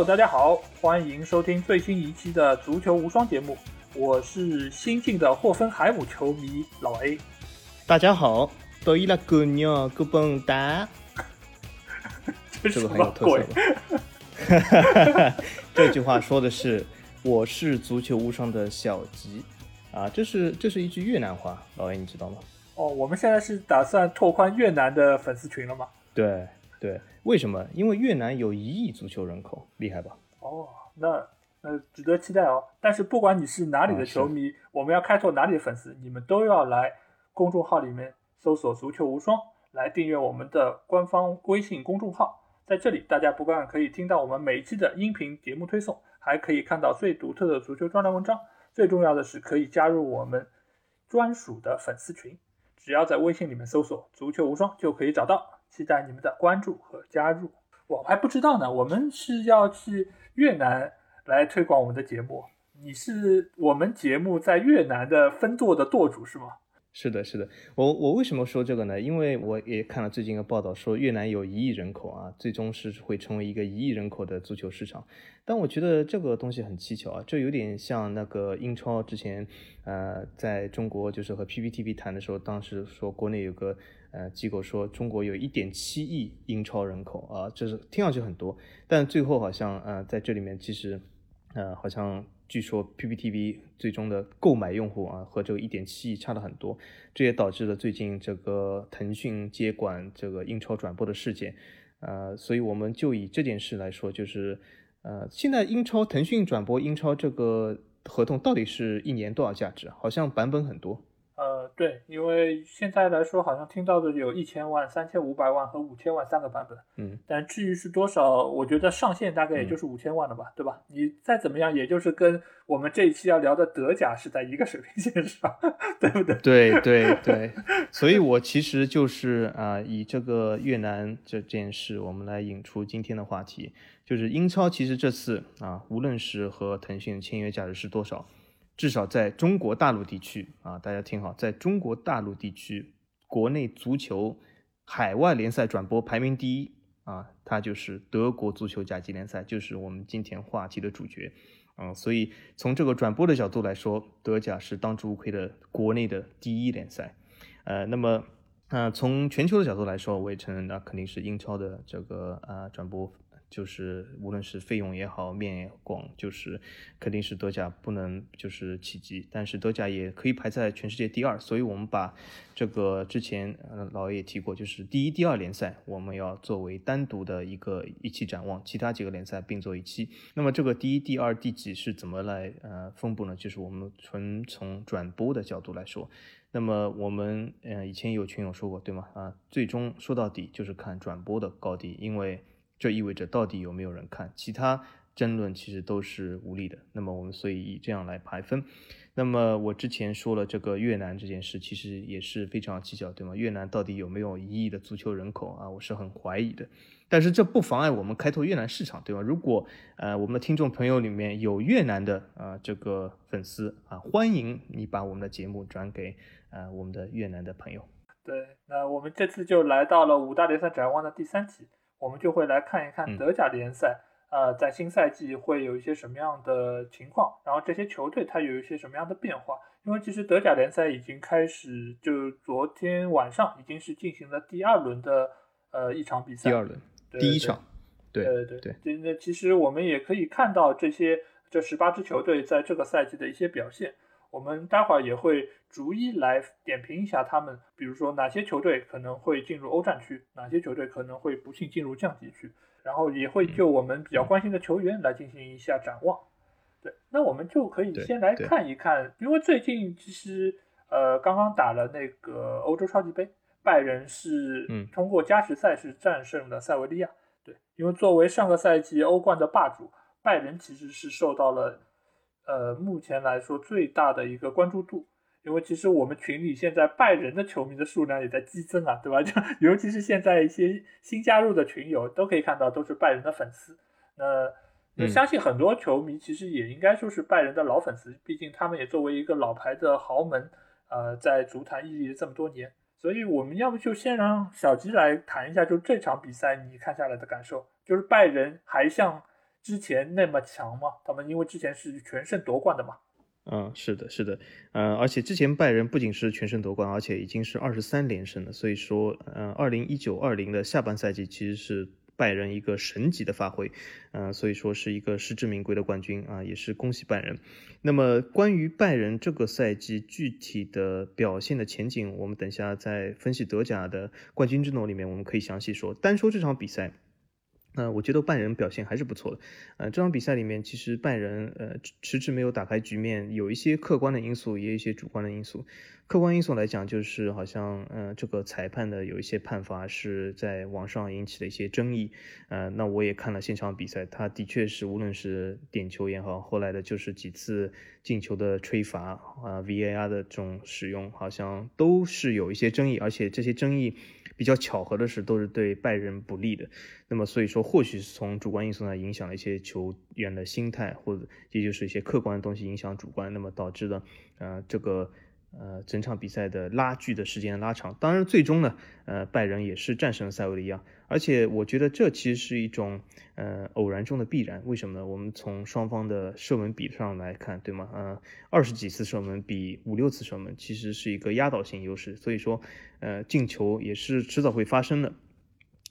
Hello，大家好，欢迎收听最新一期的足球无双节目，我是新晋的霍芬海姆球迷老 A。大家好，多伊拉哥鸟哥蹦哒，是什么个很有特色？这句话说的是我是足球无双的小吉啊，这是这是一句越南话，老 A 你知道吗？哦，我们现在是打算拓宽越南的粉丝群了吗？对对，为什么？因为越南有一亿足球人口，厉害吧？哦，那那值得期待哦。但是不管你是哪里的球迷，我们要开拓哪里的粉丝，你们都要来公众号里面搜索“足球无双”，来订阅我们的官方微信公众号。在这里，大家不但可以听到我们每一期的音频节目推送，还可以看到最独特的足球专栏文章。最重要的是，可以加入我们专属的粉丝群。只要在微信里面搜索“足球无双”就可以找到。期待你们的关注和加入。我还不知道呢，我们是要去越南来推广我们的节目。你是我们节目在越南的分舵的舵主是吗？是的，是的，我我为什么说这个呢？因为我也看了最近一个报道，说越南有一亿人口啊，最终是会成为一个一亿人口的足球市场。但我觉得这个东西很蹊跷啊，这有点像那个英超之前，呃，在中国就是和 PPTV 谈的时候，当时说国内有个呃机构说中国有一点七亿英超人口啊，这是听上去很多，但最后好像呃在这里面其实呃好像据说 PPTV 最终的购买用户啊和这个一点七亿差了很多，这也导致了最近这个腾讯接管这个英超转播的事件。呃，所以我们就以这件事来说，就是呃，现在英超腾讯转播英超这个合同到底是一年多少价值？好像版本很多。呃，对，因为现在来说，好像听到的有一千万、三千五百万和五千万三个版本。嗯，但至于是多少，我觉得上限大概也就是五千万了吧，对吧？你再怎么样，也就是跟我们这一期要聊的德甲是在一个水平线上，对不对？对对对，所以我其实就是啊、以这个越南这件事，我们来引出今天的话题，就是英超其实这次啊，无论是和腾讯签约价值是多少，至少在中国大陆地区啊，大家听好，在中国大陆地区，国内足球海外联赛转播排名第一啊，它就是德国足球甲级联赛，就是我们今天话题的主角。啊、所以从这个转播的角度来说，德甲是当之无愧的国内的第一联赛。呃，那么，呃，从全球的角度来说，我也承认，那肯定是英超的这个呃转播，就是无论是费用也好，面也广，就是肯定是德甲不能就是企及，但是德甲也可以排在全世界第二。所以我们把这个之前呃老也提过，就是第一、第二联赛我们要作为单独的一个一期展望，其他几个联赛并作一期。那么这个第一、第二、第几是怎么来呃分布呢？就是我们纯从转播的角度来说，那么我们呃以前有群友说过，对吗？啊，最终说到底就是看转播的高低，因为这意味着到底有没有人看，其他争论其实都是无力的。那么我们所以以这样来排分。那么我之前说了这个越南这件事，其实也是非常蹊跷，对吗？越南到底有没有一亿的足球人口啊？我是很怀疑的。但是这不妨碍我们开拓越南市场，对吧？如果呃我们的听众朋友里面有越南的啊、这个粉丝啊，欢迎你把我们的节目转给呃我们的越南的朋友。对，那我们这次就来到了五大联赛展望的第三期，我们就会来看一看嗯德甲联赛，呃，在新赛季会有一些什么样的情况，然后这些球队它有一些什么样的变化。因为其实德甲联赛已经开始，就昨天晚上已经是进行了第二轮的呃一场比赛，第二轮对对第一场，对对对对，这那其实我们也可以看到这些这十八支球队在这个赛季的一些表现。我们待会儿也会逐一来点评一下他们，比如说哪些球队可能会进入欧战区，哪些球队可能会不幸进入降级区，然后也会就我们比较关心的球员来进行一下展望。对，那我们就可以先来看一看，因为最近其实呃刚刚打了那个欧洲超级杯，拜仁是嗯通过加时赛是战胜了塞维利亚。对，因为作为上个赛季欧冠的霸主，拜仁其实是受到了呃目前来说最大的一个关注度。因为其实我们群里现在拜仁的球迷的数量也在激增啊，对吧？就尤其是现在一些新加入的群友都可以看到都是拜仁的粉丝。那那嗯相信很多球迷其实也应该说是拜仁的老粉丝，毕竟他们也作为一个老牌的豪门，呃，在足坛屹立了这么多年。所以我们要不就先让小吉来谈一下，就这场比赛你看下来的感受，就是拜仁还像之前那么强吗？他们因为之前是全胜夺冠的嘛。嗯，是的，是的，呃，而且之前拜仁不仅是全胜夺冠，而且已经是二十三连胜了。所以说，呃，二零一九二零的下半赛季其实是拜仁一个神级的发挥，嗯，所以说是一个实至名归的冠军啊，也是恭喜拜仁。那么关于拜仁这个赛季具体的表现的前景，我们等下在分析德甲的冠军争夺里面，我们可以详细说。单说这场比赛。呃，我觉得拜仁表现还是不错的。呃，这场比赛里面，其实拜仁呃迟迟没有打开局面，有一些客观的因素，也有一些主观的因素。客观因素来讲，就是好像呃这个裁判的有一些判罚是在网上引起了一些争议。呃，那我也看了现场比赛，他的确是无论是点球也好，后来的就是几次进球的吹罚啊，VAR 的这种使用，好像都是有一些争议，而且这些争议。比较巧合的是，都是对拜仁不利的。那么，所以说，或许是从主观因素上影响了一些球员的心态，或者也就是一些客观的东西影响主观，那么导致的呃这个。呃，整场比赛的拉锯的时间拉长，当然最终呢，呃，拜仁也是战胜了塞维利亚，而且我觉得这其实是一种呃偶然中的必然。为什么呢？我们从双方的射门比上来看，对吗？呃，二十几次射门比五六次射门，其实是一个压倒性优势，所以说，呃，进球也是迟早会发生的。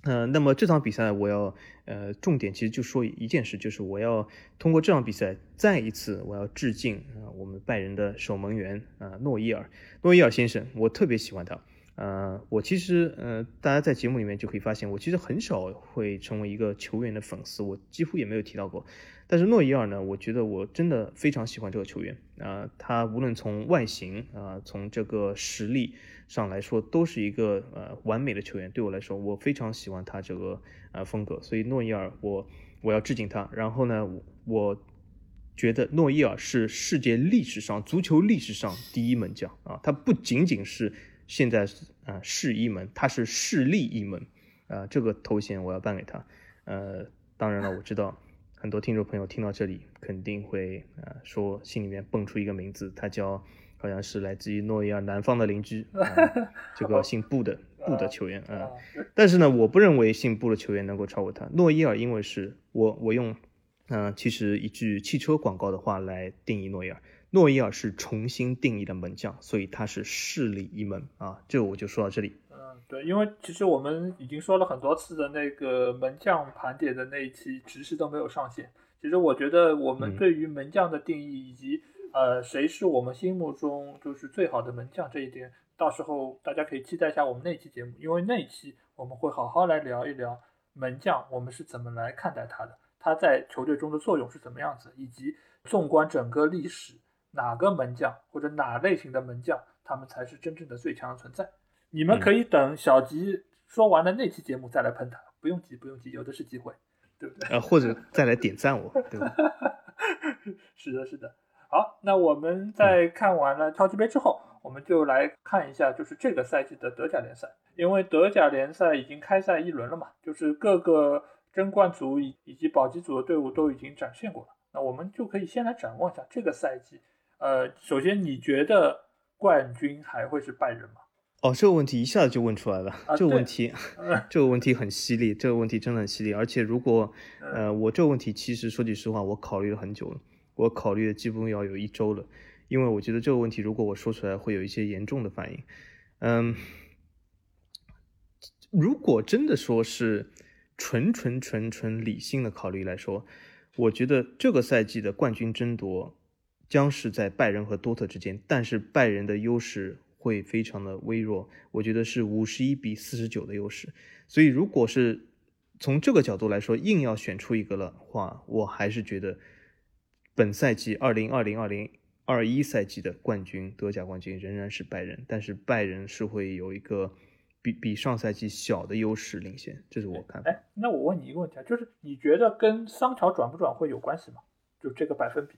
呃，那么这场比赛我要呃重点其实就说一件事，就是我要通过这场比赛再一次我要致敬啊我们拜仁的守门员啊诺伊尔，诺伊尔先生，我特别喜欢他。呃，我其实呃大家在节目里面就可以发现，我其实很少会成为一个球员的粉丝，我几乎也没有提到过。但是诺伊尔呢，我觉得我真的非常喜欢这个球员啊，他无论从外形啊，从这个实力上来说，都是一个呃完美的球员。对我来说，我非常喜欢他这个呃风格，所以诺伊尔我我要致敬他。然后呢，我觉得诺伊尔是世界历史上足球历史上第一门将啊，他不仅仅是现在是啊世一门，他是世立一门啊，这个头衔我要颁给他。呃，当然了，我知道。很多听众朋友听到这里肯定会啊说心里面蹦出一个名字，他叫好像是来自于诺伊尔南方的邻居，这个姓布的 布的球员啊。但是呢，我不认为姓布的球员能够超过他。诺伊尔因为是我我用嗯其实一句汽车广告的话来定义诺伊尔，诺伊尔是重新定义的门将，所以他是势力一门啊。这我就说到这里。对，因为其实我们已经说了很多次的那个门将盘点的那一期，迟迟都没有上线。其实我觉得我们对于门将的定义，以及呃谁是我们心目中就是最好的门将这一点，到时候大家可以期待一下我们那期节目，因为那期我们会好好来聊一聊门将，我们是怎么来看待他的，他在球队中的作用是怎么样子，以及纵观整个历史，哪个门将或者哪类型的门将，他们才是真正的最强的存在。你们可以等小吉说完了那期节目再来喷他，不用急，不用急，有的是机会，对不对？呃，或者再来点赞我，对吧？是的，是的。好，那我们在看完了超级杯之后，我们就来看一下，就是这个赛季的德甲联赛，因为德甲联赛已经开赛一轮了嘛，就是各个争冠组以以及保级组的队伍都已经展现过了，那我们就可以先来展望一下这个赛季。呃，首先你觉得冠军还会是拜仁吗？哦，这个问题一下子就问出来了。这个问题，这个问题很犀利，这个问题真的很犀利。而且，如果，呃，我这个问题其实说句实话，我考虑了很久了，我考虑的基本要有一周了，因为我觉得这个问题如果我说出来会有一些严重的反应。嗯，如果真的说是纯纯纯纯理性的考虑来说，我觉得这个赛季的冠军争夺将是在拜仁和多特之间，但是拜仁的优势。会非常的微弱，我觉得是五十一比四十九的优势。所以，如果是从这个角度来说，硬要选出一个的话，我还是觉得本赛季二零二零二零二一赛季的冠军，德甲冠军仍然是拜仁，但是拜仁是会有一个比比上赛季小的优势领先，这是我看法。哎，那我问你一个问题啊，就是你觉得跟桑乔转不转会有关系吗？就这个百分比？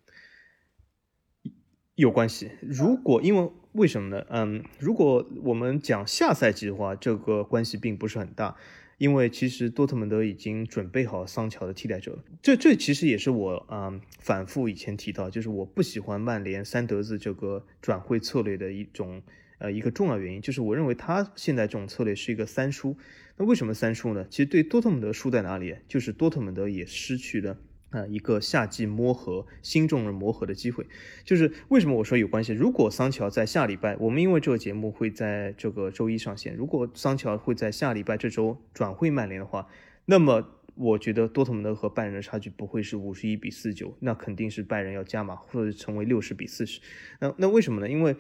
有关系。如果因为为什么呢？嗯，如果我们讲下赛季的话，这个关系并不是很大，因为其实多特蒙德已经准备好桑乔的替代者了。这这其实也是我嗯反复以前提到，就是我不喜欢曼联三德子这个转会策略的一种呃一个重要原因，就是我认为他现在这种策略是一个三输。那为什么三输呢？其实对多特蒙德输在哪里？就是多特蒙德也失去了呃，一个夏季磨合新众人磨合的机会，就是为什么我说有关系？如果桑乔在下礼拜，我们因为这个节目会在这个周一上线，如果桑乔会在下礼拜这周转会曼联的话，那么我觉得多特蒙德和拜仁的差距不会是五十一比四九，那肯定是拜仁要加码或者成为六十比四十。那那为什么呢？因为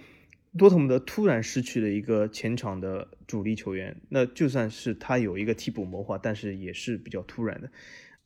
多特蒙德突然失去了一个前场的主力球员，那就算是他有一个替补谋划，但是也是比较突然的。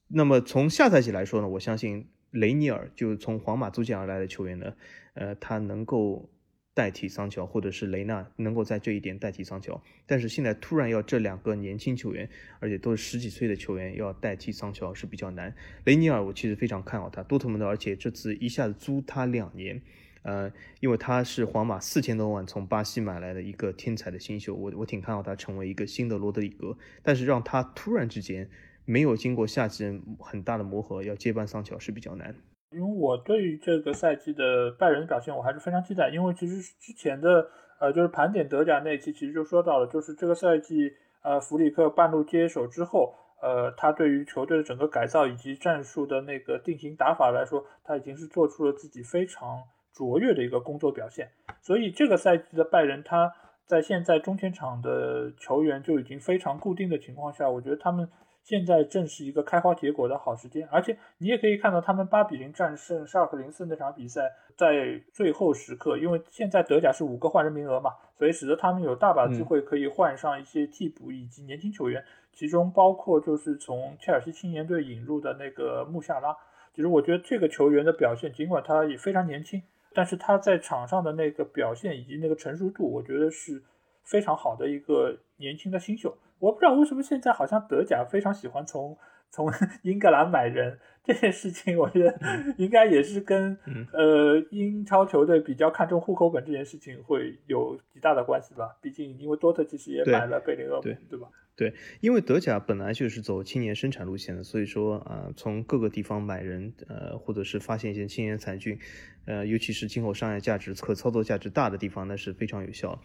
那么从下赛季来说呢，我相信雷尼尔就是从皇马租借而来的球员呢，呃，他能够代替桑乔，或者是雷纳能够在这一点代替桑乔。但是现在突然要这两个年轻球员，而且都是十几岁的球员要代替桑乔是比较难。雷尼尔我其实非常看好他，多特蒙德，而且这次一下子租他两年，呃，因为他是皇马四千多万从巴西买来的一个天才的新秀，我我挺看好他成为一个新的罗德里格。但是让他突然之间。没有经过夏季很大的磨合，要接班桑乔是比较难。因为我对于这个赛季的拜仁的表现，我还是非常期待。因为其实之前的呃，就是盘点德甲那期，其实就说到了，就是这个赛季呃，弗里克半路接手之后，呃，他对于球队的整个改造以及战术的那个定型打法来说，他已经是做出了自己非常卓越的一个工作表现。所以这个赛季的拜仁，他在现在中前场的球员就已经非常固定的情况下，我觉得他们。现在正是一个开花结果的好时间，而且你也可以看到他们八比零战胜沙尔克零四那场比赛，在最后时刻，因为现在德甲是五个换人名额嘛，所以使得他们有大把机会可以换上一些替补以及年轻球员，其中包括就是从切尔西青年队引入的那个穆夏拉。其实我觉得这个球员的表现，尽管他也非常年轻，但是他在场上的那个表现以及那个成熟度，我觉得是非常好的一个年轻的新秀。我不知道为什么现在好像德甲非常喜欢从 从英格兰买人这件事情，我觉得应该也是跟呃英超球队比较看重户口本这件事情会有极大的关系吧。毕竟因为多特其实也买了贝林厄姆，对吧？对，因为德甲本来就是走青年生产路线的，所以说啊，从各个地方买人，呃，或者是发现一些青年才俊，呃，尤其是今后商业价值、可操作价值大的地方，那是非常有效，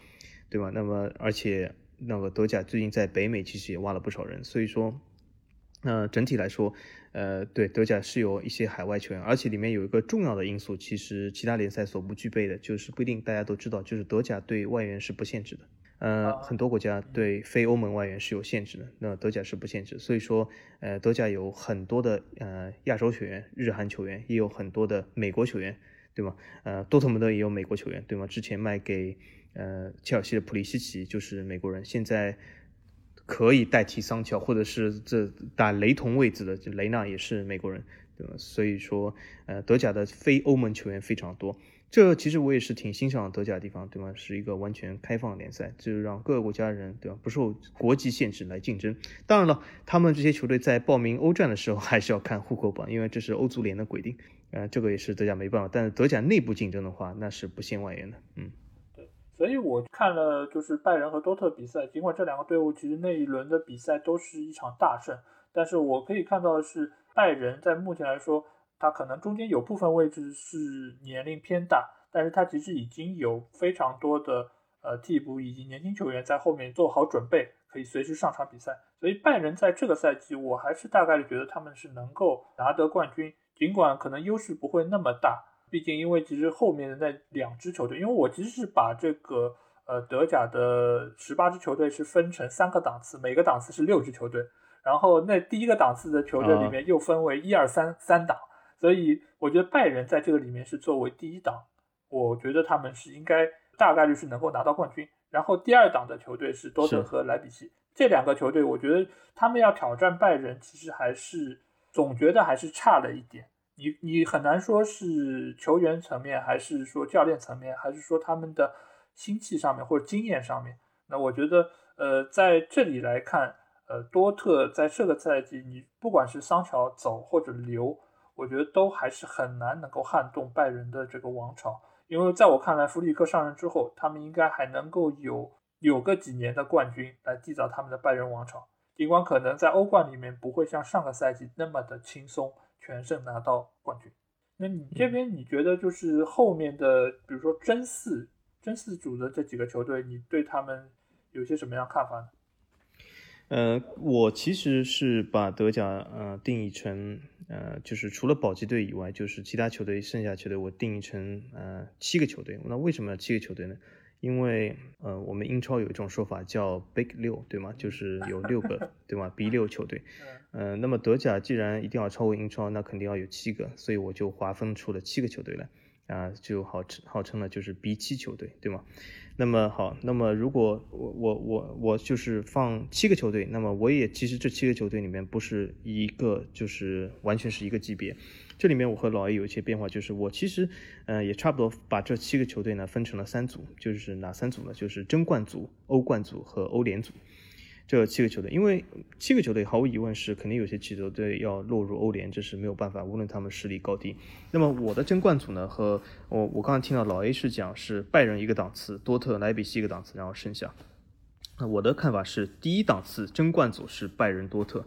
对吧？那么而且。那个德甲最近在北美其实也挖了不少人，所以说，那整体来说，呃，对德甲是有一些海外球员，而且里面有一个重要的因素，其实其他联赛所不具备的，就是不一定大家都知道，就是德甲对外援是不限制的，呃，很多国家对非欧盟外援是有限制的，那德甲是不限制，所以说，呃，德甲有很多的呃亚洲球员、日韩球员，也有很多的美国球员，对吗？呃，多特蒙德也有美国球员，对吗？之前卖给。呃，切尔西的普利西奇就是美国人，现在可以代替桑乔，或者是这打雷同位置的雷纳也是美国人，对吧？所以说，呃，德甲的非欧盟球员非常多，这其实我也是挺欣赏德甲的地方，对吗？是一个完全开放联赛，就是让各个国家人，对吧？不受国籍限制来竞争。当然了，他们这些球队在报名欧战的时候 还是要看户口本，因为这是欧足联的规定，呃，这个也是德甲没办法。但是德甲内部竞争的话，那是不限外援的，嗯。所以我看了就是拜仁和多特比赛，尽管这两个队伍其实那一轮的比赛都是一场大胜，但是我可以看到的是拜仁在目前来说，他可能中间有部分位置是年龄偏大，但是他其实已经有非常多的呃替补以及年轻球员在后面做好准备，可以随时上场比赛。所以拜仁在这个赛季，我还是大概率觉得他们是能够拿得冠军，尽管可能优势不会那么大。毕竟，因为其实后面的那两支球队，因为我其实是把这个呃德甲的十八支球队是分成三个档次，每个档次是六支球队，然后那第一个档次的球队里面又分为一二三三档，所以我觉得拜仁在这个里面是作为第一档，我觉得他们是应该大概率是能够拿到冠军。然后第二档的球队是多特和莱比锡这两个球队，我觉得他们要挑战拜仁，其实还是总觉得还是差了一点。你你很难说是球员层面，还是说教练层面，还是说他们的心气上面或者经验上面。那我觉得，呃，在这里来看，呃，多特在这个赛季，你不管是桑乔走或者留，我觉得都还是很难能够撼动拜仁的这个王朝。因为在我看来，弗里克上任之后，他们应该还能够有有个几年的冠军来缔造他们的拜仁王朝。尽管可能在欧冠里面不会像上个赛季那么的轻松。全胜拿到冠军，那你这边你觉得就是后面的，比如说真四、真四组的这几个球队，你对他们有些什么样看法呢？呃，我其实是把德甲呃定义成呃，就是除了保级队以外，就是其他球队剩下球队我定义成呃七个球队。那为什么要七个球队呢？因为呃，我们英超有一种说法叫 Big 六，对吗？就是有六个，对吗？B 六球队。呃，那么德甲既然一定要超过英超，那肯定要有七个，所以我就划分出了七个球队来，啊，就好称号称了就是 B 七球队，对吗？那么好，那么如果我我我我就是放七个球队，那么我也其实这七个球队里面不是一个就是完全是一个级别。这里面我和老 A 有一些变化，就是我其实，呃，也差不多把这七个球队呢分成了三组，就是哪三组呢？就是争冠组、欧冠组和欧联组。这七个球队，因为七个球队毫无疑问是肯定有些球队要落入欧联，这是没有办法，无论他们实力高低。那么我的争冠组呢，和我我刚刚听到老 A 是讲是拜仁一个档次，多特、莱比锡一个档次，然后剩下。那我的看法是，第一档次争冠组是拜仁、多特。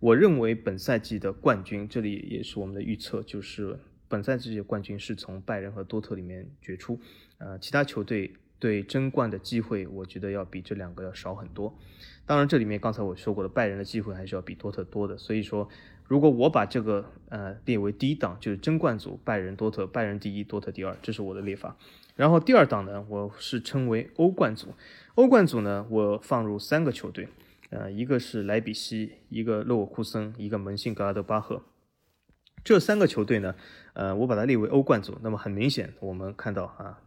我认为本赛季的冠军，这里也是我们的预测，就是本赛季的冠军是从拜仁和多特里面决出。呃，其他球队对争冠的机会，我觉得要比这两个要少很多。当然，这里面刚才我说过的，拜仁的机会还是要比多特多的。所以说，如果我把这个呃列为第一档，就是争冠组，拜仁、多特，拜仁第一，多特第二，这是我的列法。然后第二档呢，我是称为欧冠组。欧冠组呢，我放入三个球队。呃，一个是莱比锡，一个勒沃库森，一个门兴格拉德巴赫，这三个球队呢，呃，我把它列为欧冠组。那么很明显，我们看到啊，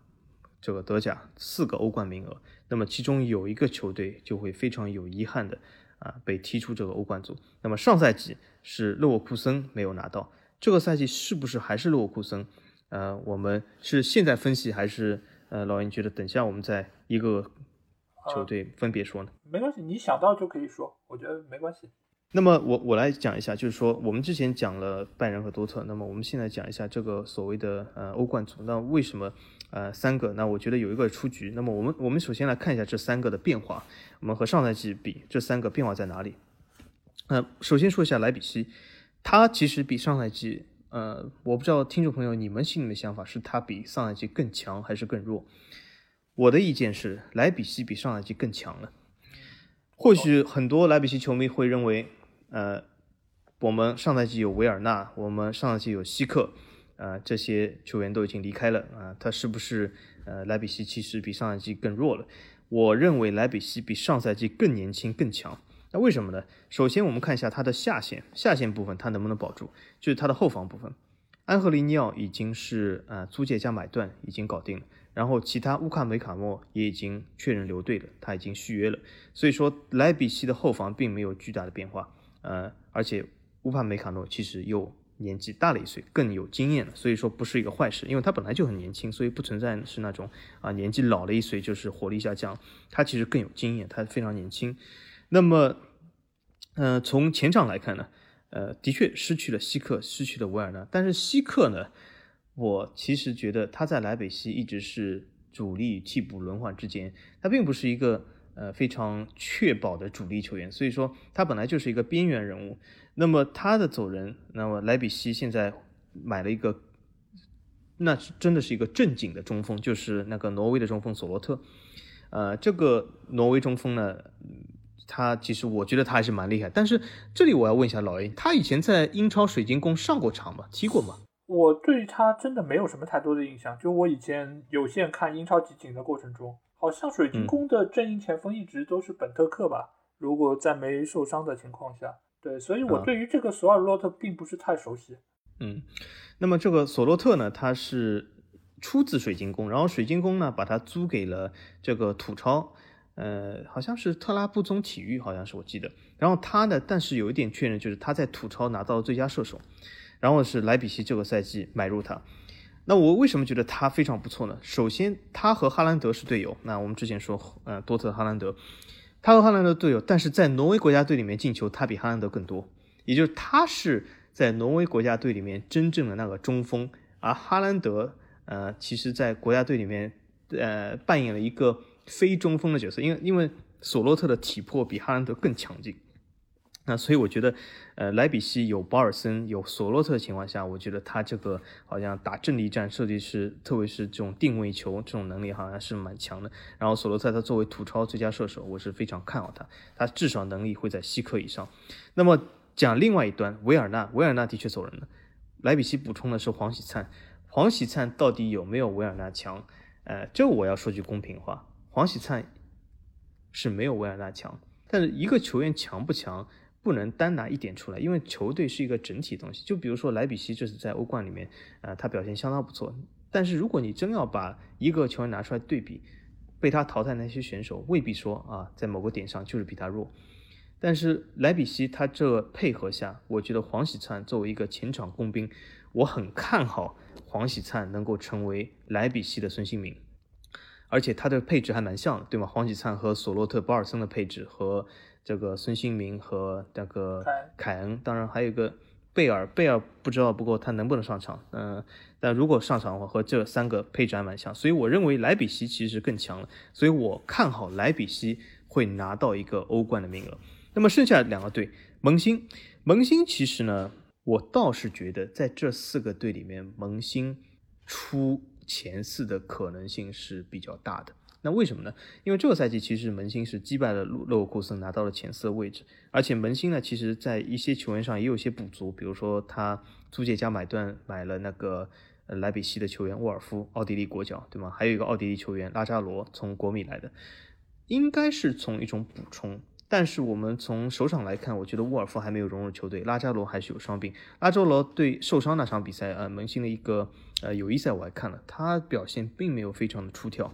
这个德甲四个欧冠名额，那么其中有一个球队就会非常有遗憾的啊被踢出这个欧冠组。那么上赛季是勒沃库森没有拿到，这个赛季是不是还是勒沃库森？呃，我们是现在分析还是呃，老鹰觉得等下我们再一个。球队分别说呢？没关系，你想到就可以说，我觉得没关系。那么我我来讲一下，就是说我们之前讲了拜仁和多特，那么我们现在讲一下这个所谓的呃欧冠组。那为什么呃三个？那我觉得有一个出局。那么我们我们首先来看一下这三个的变化。我们和上赛季比，这三个变化在哪里？呃，首先说一下莱比锡，他其实比上赛季呃，我不知道听众朋友你们心里的想法是他比上赛季更强还是更弱？我的意见是，莱比锡比上赛季更强了。或许很多莱比锡球迷会认为，呃，我们上赛季有维尔纳，我们上赛季有希克，呃，这些球员都已经离开了啊，他是不是呃莱比锡其实比上赛季更弱了？我认为莱比锡比上赛季更年轻更强。那为什么呢？首先我们看一下他的下线，下线部分他能不能保住？就是他的后防部分，安赫利尼奥已经是呃租借加买断已经搞定了。然后其他乌卡梅卡诺也已经确认留队了，他已经续约了，所以说莱比锡的后防并没有巨大的变化，呃，而且乌帕梅卡诺其实又年纪大了一岁，更有经验了，所以说不是一个坏事，因为他本来就很年轻，所以不存在是那种啊年纪老了一岁就是火力下降，他其实更有经验，他非常年轻。那么，呃，从前场来看呢，呃，的确失去了希克，失去了维尔纳，但是希克呢？我其实觉得他在莱比锡一直是主力替补轮换之间，他并不是一个呃非常确保的主力球员，所以说他本来就是一个边缘人物。那么他的走人，那么莱比锡现在买了一个，那是真的是一个正经的中锋，就是那个挪威的中锋索罗特。呃，这个挪威中锋呢，他其实我觉得他还是蛮厉害。但是这里我要问一下老 A，他以前在英超水晶宫上过场吗？踢过吗？我对他真的没有什么太多的印象，就我以前有限看英超集锦的过程中，好像水晶宫的阵营前锋一直都是本特克吧？如果在没受伤的情况下，对，所以我对于这个索尔洛特并不是太熟悉。嗯，那么这个索洛特呢，他是出自水晶宫，然后水晶宫呢把他租给了这个土超，呃，好像是特拉布宗体育，好像是我记得。然后他呢，但是有一点确认，就是他在土超拿到了最佳射手。然后是莱比锡这个赛季买入他，那我为什么觉得他非常不错呢？首先，他和哈兰德是队友。那我们之前说，呃，多特哈兰德，他和哈兰德队友，但是在挪威国家队里面进球，他比哈兰德更多。也就是他是在挪威国家队里面真正的那个中锋，而哈兰德，呃，其实在国家队里面，呃，扮演了一个非中锋的角色，因为因为索洛特的体魄比哈兰德更强劲。那所以我觉得，呃，莱比锡有保尔森、有索洛特的情况下，我觉得他这个好像打阵地战，设计师，特别是这种定位球这种能力，好像是蛮强的。然后索洛特他作为土超最佳射手，我是非常看好他，他至少能力会在西科以上。那么讲另外一端，维尔纳，维尔纳的确走人了。莱比锡补充的是黄喜灿，黄喜灿到底有没有维尔纳强？呃，这我要说句公平话，黄喜灿是没有维尔纳强。但是一个球员强不强，不能单拿一点出来，因为球队是一个整体东西。就比如说莱比锡这次在欧冠里面，呃，他表现相当不错。但是如果你真要把一个球员拿出来对比，被他淘汰那些选手，未必说啊，在某个点上就是比他弱。但是莱比锡他这配合下，我觉得黄喜灿作为一个前场工兵，我很看好黄喜灿能够成为莱比锡的孙兴民，而且他的配置还蛮像的，对吗？黄喜灿和索洛特、保尔森的配置和这个孙兴民和那个凯恩，当然还有一个贝尔，贝尔不知道不过他能不能上场，嗯，但如果上场的话，和这三个配置还蛮像，所以我认为莱比锡其实更强了，所以我看好莱比锡会拿到一个欧冠的名额。那么剩下两个队，萌新，萌新其实呢，我倒是觉得在这四个队里面，萌新出前四的可能性是比较大的。那为什么呢？因为这个赛季其实门兴是击败了勒沃库森，拿到了前四的位置，而且门兴呢，其实在一些球员上也有些补足，比如说他租借加买断买了那个莱比锡的球员沃尔夫，奥地利国脚，对吗？还有一个奥地利球员拉扎罗从国米来的，应该是从一种补充。但是我们从首场来看，我觉得沃尔夫还没有融入球队，拉扎罗还是有伤病。拉扎罗对受伤那场比赛，呃，门兴的一个呃友谊赛我还看了，他表现并没有非常的出挑。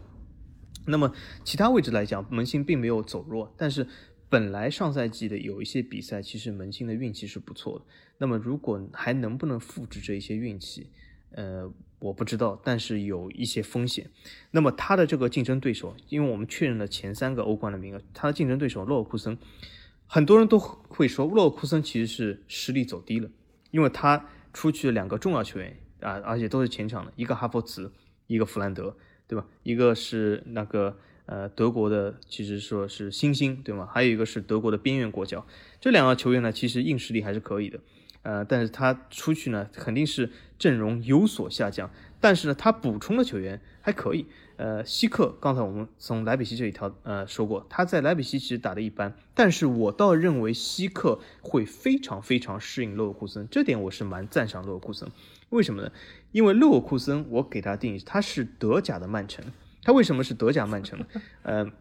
那么其他位置来讲，门兴并没有走弱，但是本来上赛季的有一些比赛，其实门兴的运气是不错的。那么如果还能不能复制这一些运气，呃？我不知道，但是有一些风险。那么他的这个竞争对手，因为我们确认了前三个欧冠的名额，他的竞争对手洛尔库森，很多人都会说洛尔库森其实是实力走低了，因为他出去两个重要球员啊，而且都是前场的，一个哈弗茨，一个弗兰德，对吧？一个是那个呃德国的，其实说是新星，对吗？还有一个是德国的边缘国脚，这两个球员呢，其实硬实力还是可以的。呃，但是他出去呢，肯定是阵容有所下降。但是呢，他补充的球员还可以。呃，希克，刚才我们从莱比锡这一条呃说过，他在莱比锡其实打的一般。但是我倒认为希克会非常非常适应勒沃库森，这点我是蛮赞赏勒沃库森。为什么呢？因为勒沃库森，我给他定义，他是德甲的曼城。他为什么是德甲曼城呢？呃，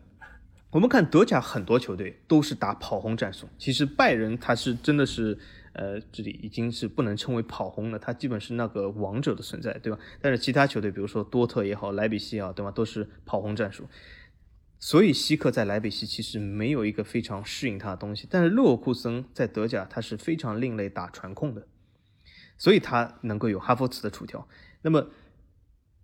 我们看德甲很多球队都是打跑轰战术，其实拜仁他是真的是。呃，这里已经是不能称为跑轰了，他基本是那个王者的存在，对吧？但是其他球队，比如说多特也好，莱比锡也好，对吧，都是跑轰战术。所以希克在莱比锡其实没有一个非常适应他的东西，但是勒沃库森在德甲他是非常另类打传控的，所以他能够有哈弗茨的出挑。那么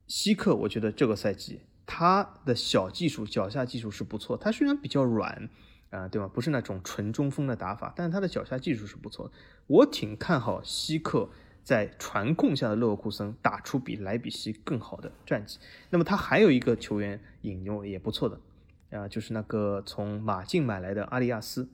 希克，我觉得这个赛季他的小技术、脚下技术是不错，他虽然比较软。啊，对吗？不是那种纯中锋的打法，但是他的脚下技术是不错的。我挺看好希克在传控下的勒沃库森打出比莱比锡更好的战绩。那么他还有一个球员引用也不错的，啊，就是那个从马竞买来的阿利亚斯。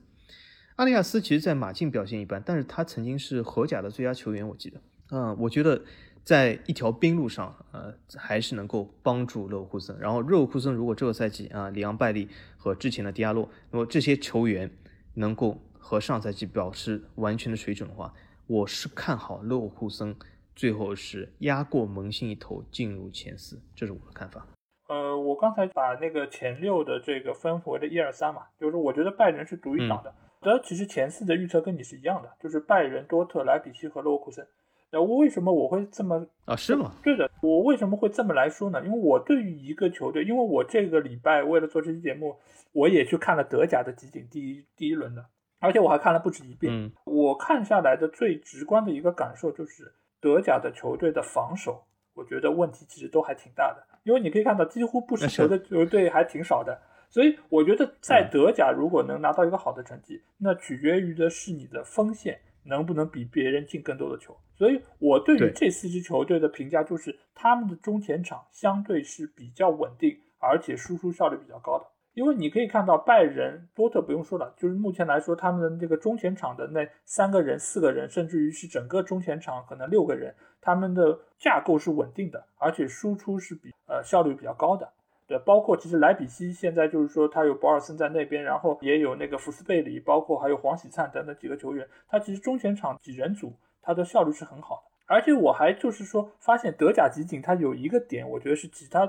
阿利亚斯其实，在马竞表现一般，但是他曾经是荷甲的最佳球员，我记得。嗯，我觉得。在一条边路上，呃，还是能够帮助勒沃库森。然后，勒沃库森如果这个赛季啊，里昂拜利和之前的迪亚洛，那么这些球员能够和上赛季保持完全的水准的话，我是看好勒沃库森最后是压过蒙辛一头进入前四，这是我的看法。呃，我刚才把那个前六的这个分为了一二三嘛，就是我觉得拜仁是独一档的。的其实前四的预测跟你是一样的，就是拜仁、多特、莱比锡和勒沃库森。那我为什么我会这么啊？是吗？对的，我为什么会这么来说呢？因为我对于一个球队，因为我这个礼拜为了做这期节目，我也去看了德甲的集锦，第一第一轮的，而且我还看了不止一遍。嗯，我看下来的最直观的一个感受就是，德甲的球队的防守，我觉得问题其实都还挺大的。因为你可以看到，几乎不失球的球队还挺少的。所以我觉得，在德甲如果能拿到一个好的成绩，那取决于的是你的锋线。能不能比别人进更多的球？所以我对于这四支球队的评价就是，他们的中前场相对是比较稳定，而且输出效率比较高的。因为你可以看到拜仁、多特不用说了，就是目前来说，他们的这个中前场的那三个人、四个人，甚至于是整个中前场可能六个人，他们的架构是稳定的，而且输出是比呃效率比较高的。对，包括其实莱比锡现在就是说他有博尔森在那边，然后也有那个福斯贝里，包括还有黄喜灿等等几个球员，他其实中前场几人组他的效率是很好的。而且我还就是说发现德甲集锦它有一个点，我觉得是其他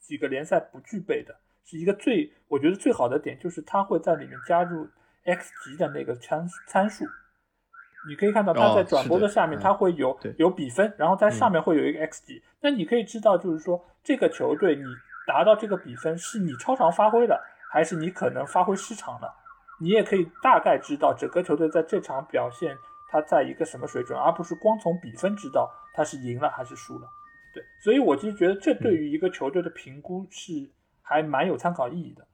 几个联赛不具备的，是一个最我觉得最好的点，就是它会在里面加入 X 级的那个参参数。你可以看到它在转播的下面，它会有有比分，然后在上面会有一个 X 级。那你可以知道，就是说这个球队你达到这个比分，是你超常发挥的，还是你可能发挥失常了？你也可以大概知道整个球队在这场表现它在一个什么水准，而不是光从比分知道它是赢了还是输了。对，所以我其实觉得这对于一个球队的评估是还蛮有参考意义的。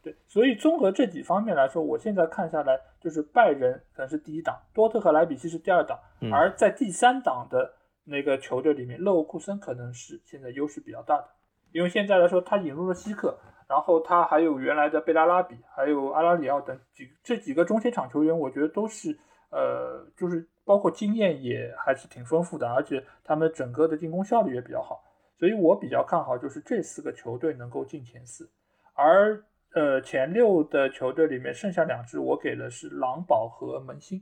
对，所以综合这几方面来说，我现在看下来，就是拜仁可能是第一档，多特和莱比锡是第二档，而在第三档的那个球队里面，勒沃库森可能是现在优势比较大的，因为现在来说，他引入了希克，然后他还有原来的贝拉拉比，还有阿拉里奥等几这几个中前场球员，我觉得都是呃，就是包括经验也还是挺丰富的，而且他们整个的进攻效率也比较好，所以我比较看好就是这四个球队能够进前四，而。呃，前六的球队里面剩下两支，我给的是狼堡和门兴，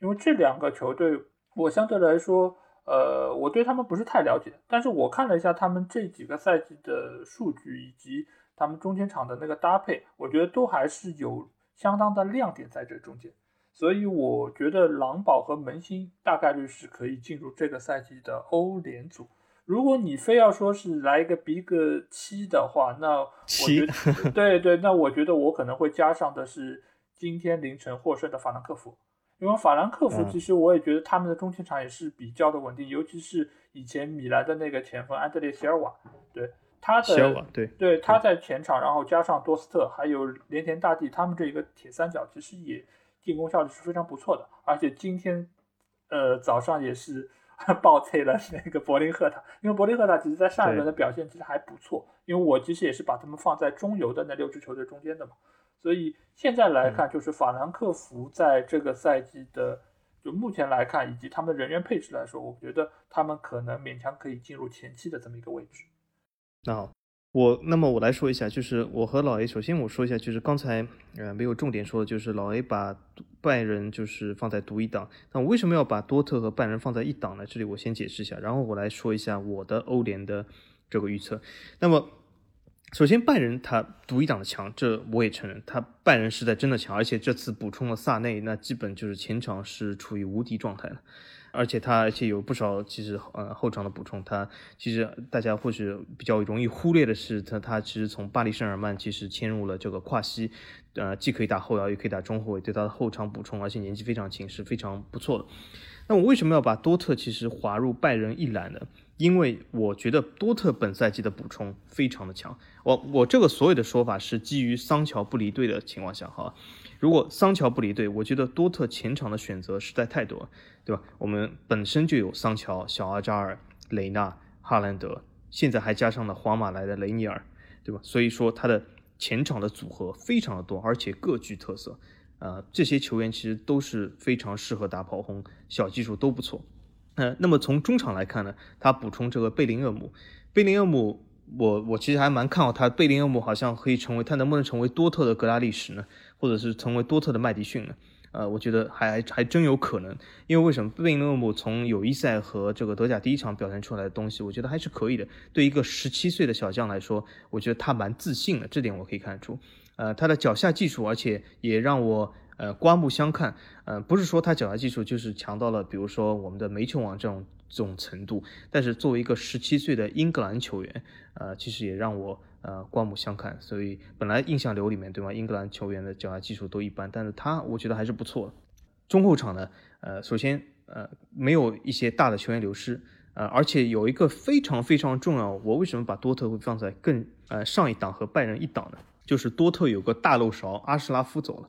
因为这两个球队我相对来说，呃，我对他们不是太了解，但是我看了一下他们这几个赛季的数据以及他们中间场的那个搭配，我觉得都还是有相当的亮点在这中间，所以我觉得狼堡和门兴大概率是可以进入这个赛季的欧联组。如果你非要说是来一个 Big 七的话，那我觉得对对，那我觉得我可能会加上的是今天凌晨获胜的法兰克福，因为法兰克福其实我也觉得他们的中前场也是比较的稳定，尤其是以前米兰的那个前锋安德烈席尔瓦，对他的对对他在前场，然后加上多斯特还有连田大地，他们这一个铁三角其实也进攻效率是非常不错的，而且今天呃早上也是。爆脆了那个柏林赫塔，因为柏林赫塔其实在上一轮的表现其实还不错，因为我其实也是把他们放在中游的那六支球队中间的嘛，所以现在来看，就是法兰克福在这个赛季的，就目前来看，以及他们人员配置来说，我觉得他们可能勉强可以进入前期的这么一个位置。那好。我那么我来说一下，就是我和老 A，首先我说一下，就是刚才呃没有重点说的，就是老 A 把拜仁就是放在独一档，那我为什么要把多特和拜仁放在一档呢？这里我先解释一下，然后我来说一下我的欧联的这个预测。那么首先拜仁他独一档的强，这我也承认，他拜仁实在真的强，而且这次补充了萨内，那基本就是前场是处于无敌状态了。而且他而且有不少其实呃后场的补充，他其实大家或许比较容易忽略的是，他他其实从巴黎圣日耳曼其实迁入了这个跨西，呃既可以打后腰，也可以打中后卫，对他的后场补充，而且年纪非常轻，是非常不错的。那我为什么要把多特其实划入拜仁一栏呢？因为我觉得多特本赛季的补充非常的强。我我这个所有的说法是基于桑乔不离队的情况下，哈。如果桑乔不离队，我觉得多特前场的选择实在太多，对吧？我们本身就有桑乔、小阿扎尔、雷纳、哈兰德，现在还加上了皇马来的雷尼尔，对吧？所以说他的前场的组合非常的多，而且各具特色。呃，这些球员其实都是非常适合打跑轰，小技术都不错。呃，那么从中场来看呢，他补充这个贝林厄姆，贝林厄姆。我我其实还蛮看好他，贝林厄姆好像可以成为他能不能成为多特的格拉利什呢？或者是成为多特的麦迪逊呢？呃，我觉得还还真有可能，因为为什么贝林厄姆从友谊赛和这个德甲第一场表现出来的东西，我觉得还是可以的。对一个十七岁的小将来说，我觉得他蛮自信的，这点我可以看出。呃，他的脚下技术，而且也让我。呃，刮目相看，呃，不是说他脚下技术就是强到了，比如说我们的煤球王这种这种程度，但是作为一个十七岁的英格兰球员，呃，其实也让我呃刮目相看。所以本来印象流里面，对吗？英格兰球员的脚下技术都一般，但是他我觉得还是不错。中后场呢，呃，首先呃没有一些大的球员流失，呃，而且有一个非常非常重要，我为什么把多特会放在更呃上一档和拜仁一档呢？就是多特有个大漏勺，阿什拉夫走了。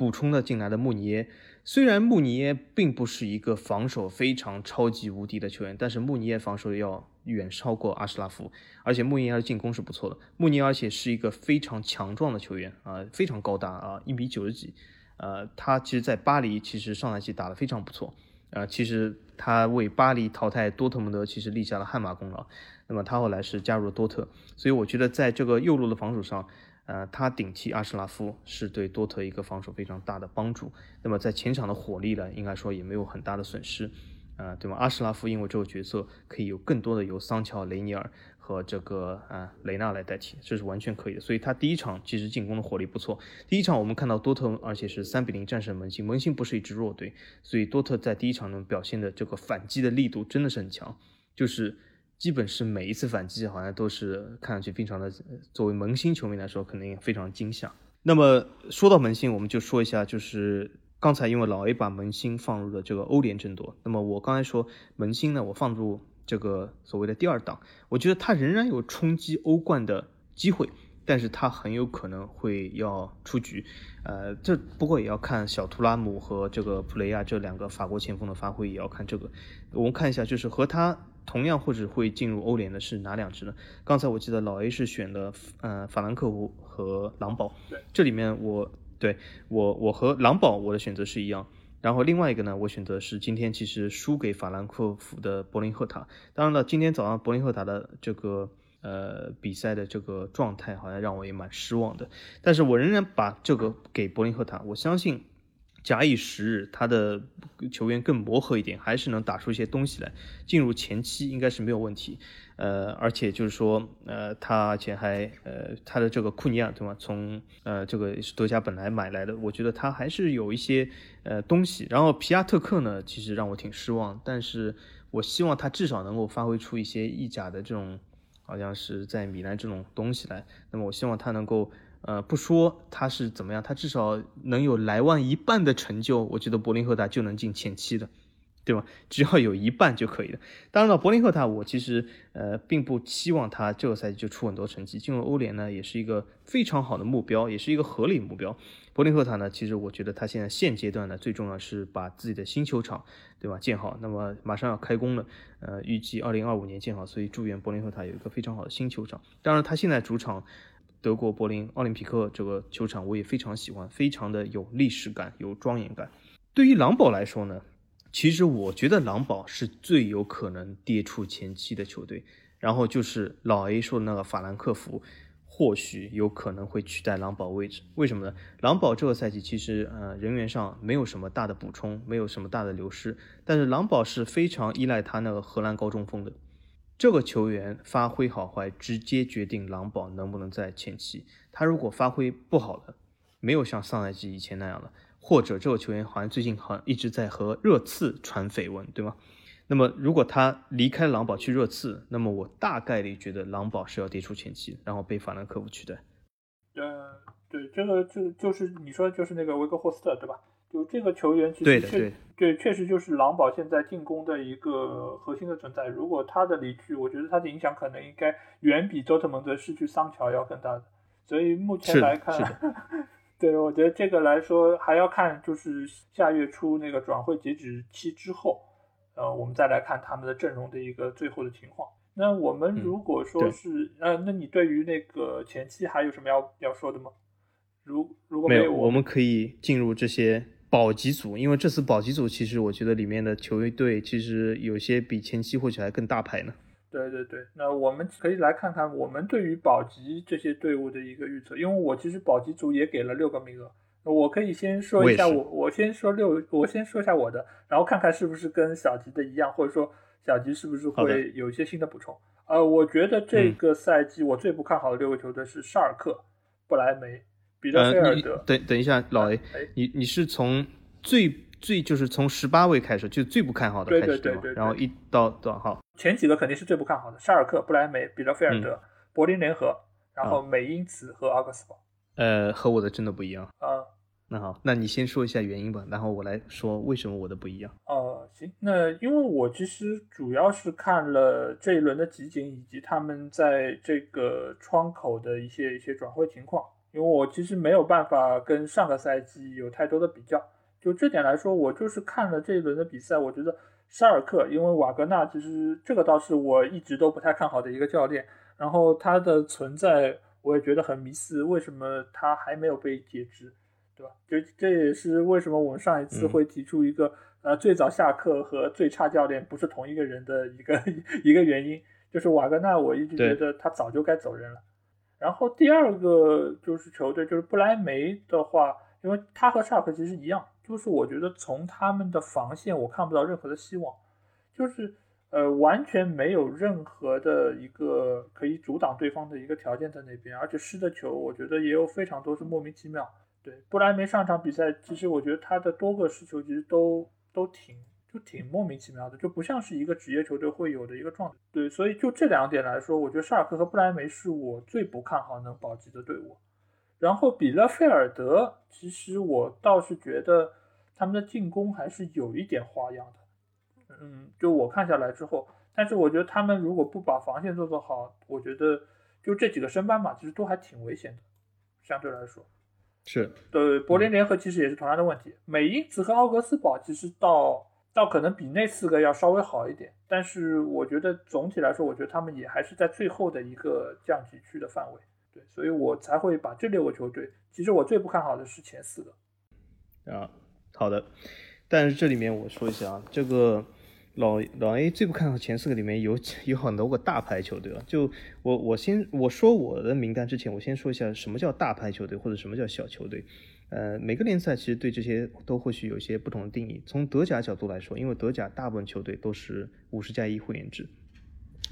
补充了进来的穆尼耶，虽然穆尼耶并不是一个防守非常超级无敌的球员，但是穆尼耶防守要远超过阿什拉夫，而且穆尼耶的进攻是不错的。穆尼耶而且是一个非常强壮的球员啊，非常高大啊，一米九十几，呃，他其实在巴黎其实上赛季打得非常不错，啊，其实他为巴黎淘汰多特蒙德其实立下了汗马功劳。那么他后来是加入了多特，所以我觉得在这个右路的防守上，呃，他顶替阿什拉夫是对多特一个防守非常大的帮助。那么在前场的火力呢，应该说也没有很大的损失，啊，对吗？阿什拉夫因为这个角色可以有更多的由桑乔、雷尼尔和这个啊雷纳来代替，这是完全可以的。所以他第一场其实进攻的火力不错。第一场我们看到多特，而且是三比零战胜门兴，门兴不是一支弱队，所以多特在第一场呢表现的这个反击的力度真的是很强，就是。基本是每一次反击好像都是看上去非常的，作为萌新球迷来说肯定非常惊吓。那么说到萌新，我们就说一下，就是刚才因为老 A 把萌新放入了这个欧联争夺，那么我刚才说萌新呢，我放入这个所谓的第二档，我觉得他仍然有冲击欧冠的机会，但是他很有可能会要出局。呃，这不过也要看小图拉姆和这个普雷亚这两个法国前锋的发挥，也要看这个。我们看一下，就是和他。同样或者会进入欧联的是哪两支呢？刚才我记得老 A 是选的，呃，法兰克福和狼堡。这里面我对我我和狼堡我的选择是一样。然后另外一个呢，我选择是今天其实输给法兰克福的柏林赫塔。当然了，今天早上柏林赫塔的这个呃比赛的这个状态好像让我也蛮失望的。但是我仍然把这个给柏林赫塔，我相信。假以时日，他的球员更磨合一点，还是能打出一些东西来。进入前期应该是没有问题。呃，而且就是说，呃，他而且还呃，他的这个库尼亚对吗？从呃这个是德甲本来买来的，我觉得他还是有一些呃东西。然后皮亚特克呢，其实让我挺失望，但是我希望他至少能够发挥出一些意甲的这种，好像是在米兰这种东西来。那么我希望他能够。呃，不说他是怎么样，他至少能有莱万一半的成就，我觉得柏林赫塔就能进前七的，对吧？只要有一半就可以了。当然了，柏林赫塔我其实呃并不期望他这个赛季就出很多成绩，进入欧联呢也是一个非常好的目标，也是一个合理目标。柏林赫塔呢，其实我觉得他现在现阶段呢最重要是把自己的新球场，对吧，建好。那么马上要开工了，呃，预计二零二五年建好，所以祝愿柏林赫塔有一个非常好的新球场。当然，他现在主场。德国柏林奥林匹克这个球场我也非常喜欢，非常的有历史感，有庄严感。对于狼堡来说呢，其实我觉得狼堡是最有可能跌出前期的球队。然后就是老 A 说的那个法兰克福，或许有可能会取代狼堡位置。为什么呢？狼堡这个赛季其实呃人员上没有什么大的补充，没有什么大的流失，但是狼堡是非常依赖他那个荷兰高中锋的。这个球员发挥好坏，直接决定狼堡能不能在前期。他如果发挥不好了，没有像上赛季以前那样了，或者这个球员好像最近好像一直在和热刺传绯闻，对吗？那么如果他离开狼堡去热刺，那么我大概率觉得狼堡是要跌出前期，然后被法兰克福取代。呃，对，这个就就是你说就是那个维格霍斯特，对吧？就这个球员，其实确对，确实就是狼堡现在进攻的一个核心的存在。如果他的离去，我觉得他的影响可能应该远比多特蒙德失去桑乔要更大的。所以目前来看，对我觉得这个来说还要看，就是下月初那个转会截止期之后，呃，我们再来看他们的阵容的一个最后的情况。那我们如果说是，呃，那你对于那个前期还有什么要要说的吗？如如果没有，我们可以进入这些。保级组，因为这次保级组其实我觉得里面的球队其实有些比前期或许还更大牌呢。对对对，那我们可以来看看我们对于保级这些队伍的一个预测，因为我其实保级组也给了六个名额，我可以先说一下我我先说六，我先说一下我的，然后看看是不是跟小吉的一样，或者说小吉是不是会有一些新的补充。呃，我觉得这个赛季我最不看好的六个球队是沙尔克、不莱梅。比德菲尔德，等等一下，老 A，你你是从最最就是从十八位开始，就最不看好的开始对对然后一到多少号？前几个肯定是最不看好的，沙尔克、布莱梅、比德菲尔德、柏林联合，然后美因茨和奥克斯堡。呃，和我的真的不一样啊。那好，那你先说一下原因吧，然后我来说为什么我的不一样。哦，行，那因为我其实主要是看了这一轮的集锦，以及他们在这个窗口的一些一些转会情况。因为我其实没有办法跟上个赛季有太多的比较，就这点来说，我就是看了这一轮的比赛，我觉得沙尔克，因为瓦格纳其实这个倒是我一直都不太看好的一个教练，然后他的存在我也觉得很迷思，为什么他还没有被解职？对吧？就这也是为什么我们上一次会提出一个呃最早下课和最差教练不是同一个人的一个 一个原因，就是瓦格纳，我一直觉得他早就该走人了。然后第二个就是球队，就是不莱梅的话，因为他和沙尔克其实一样，就是我觉得从他们的防线我看不到任何的希望，就是呃完全没有任何的一个可以阻挡对方的一个条件在那边，而且失的球我觉得也有非常多是莫名其妙。对，不莱梅上场比赛，其实我觉得他的多个失球其实都都挺。就挺莫名其妙的，就不像是一个职业球队会有的一个状态。对，所以就这两点来说，我觉得沙尔克和布莱梅是我最不看好能保级的队伍。然后比勒费尔德，其实我倒是觉得他们的进攻还是有一点花样的。嗯，就我看下来之后，但是我觉得他们如果不把防线做做好，我觉得就这几个升班马其实都还挺危险的，相对来说。是对，柏林联合其实也是同样的问题。美因茨和奥格斯堡其实到。倒可能比那四个要稍微好一点，但是我觉得总体来说，我觉得他们也还是在最后的一个降级区的范围。对，所以我才会把这六个球队，其实我最不看好的是前四个。啊，好的。但是这里面我说一下啊，这个老老 A 最不看好前四个里面有有很多个大牌球队啊。就我我先我说我的名单之前，我先说一下什么叫大牌球队或者什么叫小球队。呃，每个联赛其实对这些都或许有一些不同的定义。从德甲角度来说，因为德甲大部分球队都是五十加一会员制，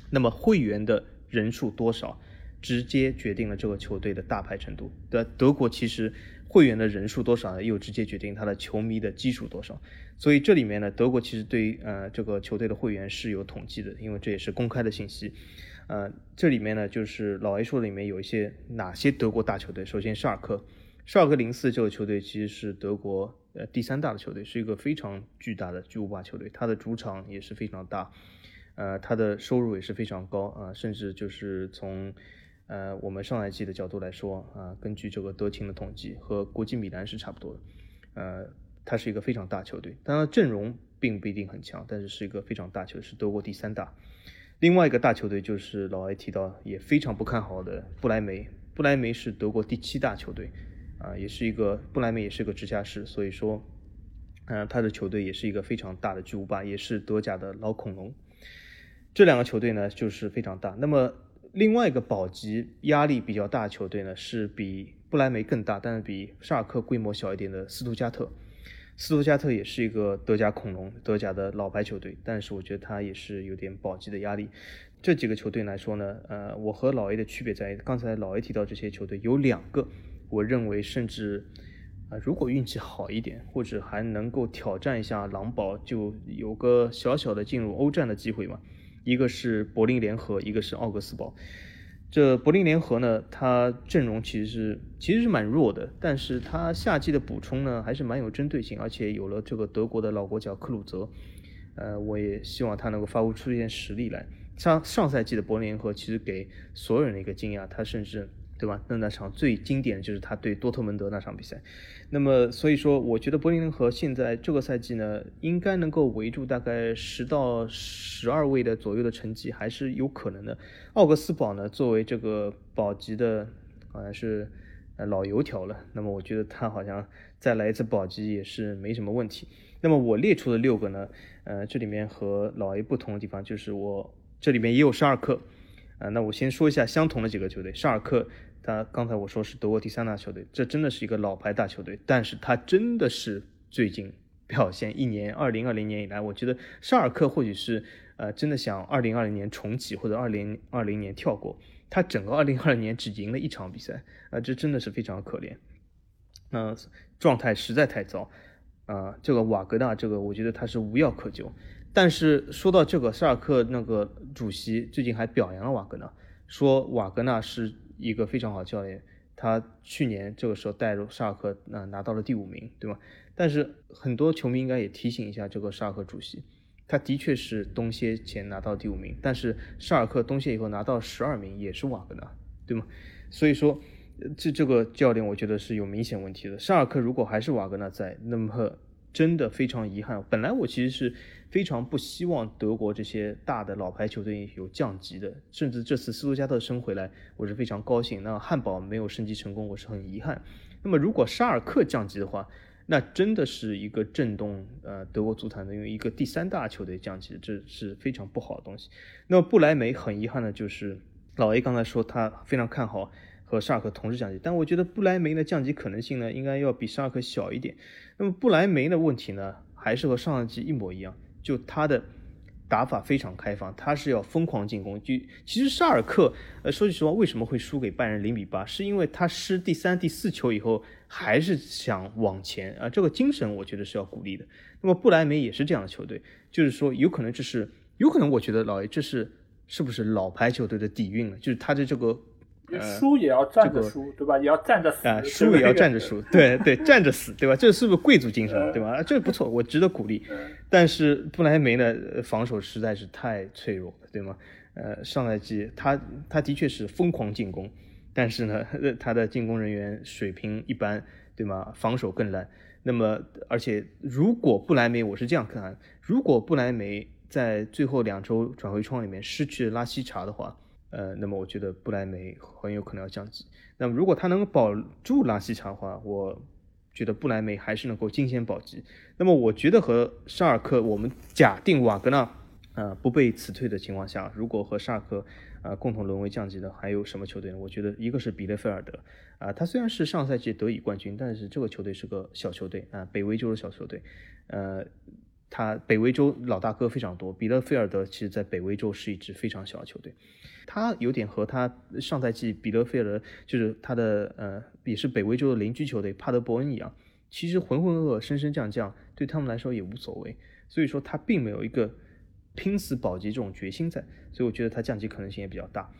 那么会员的人数多少，直接决定了这个球队的大牌程度。的德国其实会员的人数多少呢，又直接决定他的球迷的基数多少。所以这里面呢，德国其实对呃这个球队的会员是有统计的，因为这也是公开的信息。呃，这里面呢，就是老 A 说里面有一些哪些德国大球队，首先沙尔克。少尔克零四这个球队其实是德国呃第三大的球队，是一个非常巨大的巨无霸球队。它的主场也是非常大，呃，它的收入也是非常高啊，甚至就是从呃我们上赛季的角度来说啊，根据这个德勤的统计，和国际米兰是差不多的。呃，它是一个非常大球队，当然阵容并不一定很强，但是是一个非常大球，是德国第三大。另外一个大球队就是老艾提到也非常不看好的不莱梅，不莱梅是德国第七大球队。啊，也是一个不莱梅，也是个直辖市，所以说，嗯，他的球队也是一个非常大的巨无霸，也是德甲的老恐龙。这两个球队呢，就是非常大。那么另外一个保级压力比较大的球队呢，是比不莱梅更大，但是比沙尔克规模小一点的斯图加特。斯图加特也是一个德甲恐龙，德甲的老牌球队，但是我觉得他也是有点保级的压力。这几个球队来说呢，呃，我和老 A 的区别在于刚才老 A 提到这些球队有两个。我认为，甚至啊，如果运气好一点，或者还能够挑战一下狼堡，就有个小小的进入欧战的机会嘛。一个是柏林联合，一个是奥格斯堡。这柏林联合呢，它阵容其实是其实是蛮弱的，但是它夏季的补充呢，还是蛮有针对性，而且有了这个德国的老国脚克鲁泽，呃，我也希望他能够发挥出一点实力来。上上赛季的柏林联合其实给所有人的一个惊讶，他甚至。对吧？那那场最经典的就是他对多特蒙德那场比赛。那么，所以说，我觉得柏林联合现在这个赛季呢，应该能够围住大概十到十二位的左右的成绩，还是有可能的。奥格斯堡呢，作为这个保级的，好像是呃老油条了。那么，我觉得他好像再来一次保级也是没什么问题。那么，我列出的六个呢，呃，这里面和老 A 不同的地方就是我这里面也有沙尔克。啊，那我先说一下相同的几个球队，沙尔克。他刚才我说是德国第三大球队，这真的是一个老牌大球队，但是他真的是最近表现一年，二零二零年以来，我觉得沙尔克或许是呃真的想二零二零年重启或者二零二零年跳过，他整个二零二零年只赢了一场比赛，啊，这真的是非常可怜，那，状态实在太糟，啊，这个瓦格纳这个我觉得他是无药可救，但是说到这个沙尔克那个主席最近还表扬了瓦格纳，说瓦格纳是。一个非常好教练，他去年这个时候带入沙尔克，那拿到了第五名，对吗？但是很多球迷应该也提醒一下这个沙尔克主席，他的确是冬歇前拿到第五名，但是沙尔克冬歇以后拿到十二名也是瓦格纳，对吗？所以说，这这个教练我觉得是有明显问题的。沙尔克如果还是瓦格纳在，那么真的非常遗憾。本来我其实是。非常不希望德国这些大的老牌球队有降级的，甚至这次斯图加特升回来，我是非常高兴。那汉堡没有升级成功，我是很遗憾。那么如果沙尔克降级的话，那真的是一个震动呃德国足坛的，因为一个第三大球队降级，这是非常不好的东西。那么布莱梅很遗憾的就是老 A 刚才说他非常看好和沙尔克同时降级，但我觉得不莱梅的降级可能性呢应该要比沙尔克小一点。那么不莱梅的问题呢还是和上赛季一模一样，就他的。打法非常开放，他是要疯狂进攻。就其实沙尔克，呃，说句实话，为什么会输给拜仁零比八？是因为他失第三、第四球以后，还是想往前啊。这个精神，我觉得是要鼓励的。那么不莱梅也是这样的球队，就是说，有可能这是，有可能我觉得老爷这是是不是老牌球队的底蕴了？就是他的这个。输也要站着输，对吧？也要站着死啊！输也要站着输，对对，站着死，对吧？这是不是贵族精神，对吧？这不错，我值得鼓励。但是布莱梅呢，防守实在是太脆弱了，对吗？呃，上赛季他他的确是疯狂进攻，但是呢，他的进攻人员水平一般，对吗？防守更烂。那么，而且如果布莱梅，我是这样看，如果布莱梅在最后两周转会窗里面失去了拉希查的话。呃，那么我觉得布莱梅很有可能要降级。那么如果他能保住拉希查的话，我觉得布莱梅还是能够惊险保级。那么我觉得和沙尔克，我们假定瓦格纳呃不被辞退的情况下，如果和沙尔克呃共同沦为降级的，还有什么球队呢？我觉得一个是比勒菲尔德啊，他虽然是上赛季德乙冠军，但是这个球队是个小球队啊，北威州的小球队，呃。他北威州老大哥非常多，比勒菲尔德其实在北威州是一支非常小的球队，他有点和他上赛季比勒菲尔德就是他的呃也是北威州的邻居球队帕德伯恩一样，其实浑浑噩噩、升升降降对他们来说也无所谓，所以说他并没有一个拼死保级这种决心在，所以我觉得他降级可能性也比较大。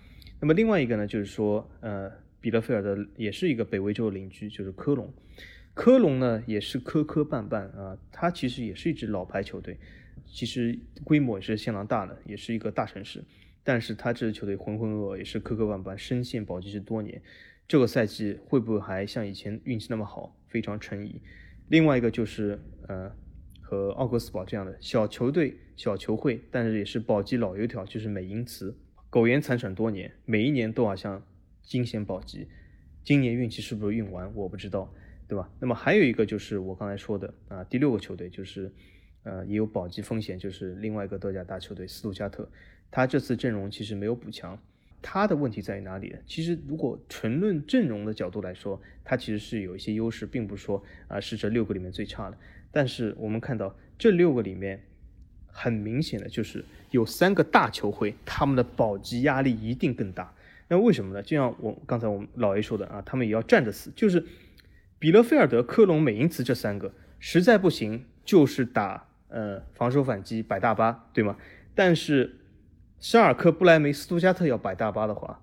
那么另外一个呢，就是说呃比勒菲尔德也是一个北威州的邻居，就是科隆。科隆呢也是磕磕绊绊啊，它其实也是一支老牌球队，其实规模也是相当大的，也是一个大城市。但是他这支球队浑浑噩噩，也是磕磕绊绊，深陷保级是多年。这个赛季会不会还像以前运气那么好？非常存疑。另外一个就是呃，和奥格斯堡这样的小球队、小球会，但是也是保级老油条，就是美因茨，苟延残喘多年，每一年都好像惊险保级。今年运气是不是运完？我不知道。对吧？那么还有一个就是我刚才说的啊，第六个球队就是，呃，也有保级风险，就是另外一个德甲大球队斯图加特，他这次阵容其实没有补强，他的问题在于哪里呢？其实如果纯论阵容的角度来说，他其实是有一些优势，并不是说啊是这六个里面最差的。但是我们看到这六个里面，很明显的就是有三个大球会，他们的保级压力一定更大。那为什么呢？就像我刚才我们老 A 说的啊，他们也要站着死，就是。比勒菲尔德、科隆、美因茨这三个实在不行，就是打呃防守反击摆大巴，对吗？但是沙尔克、布莱梅、斯图加特要摆大巴的话，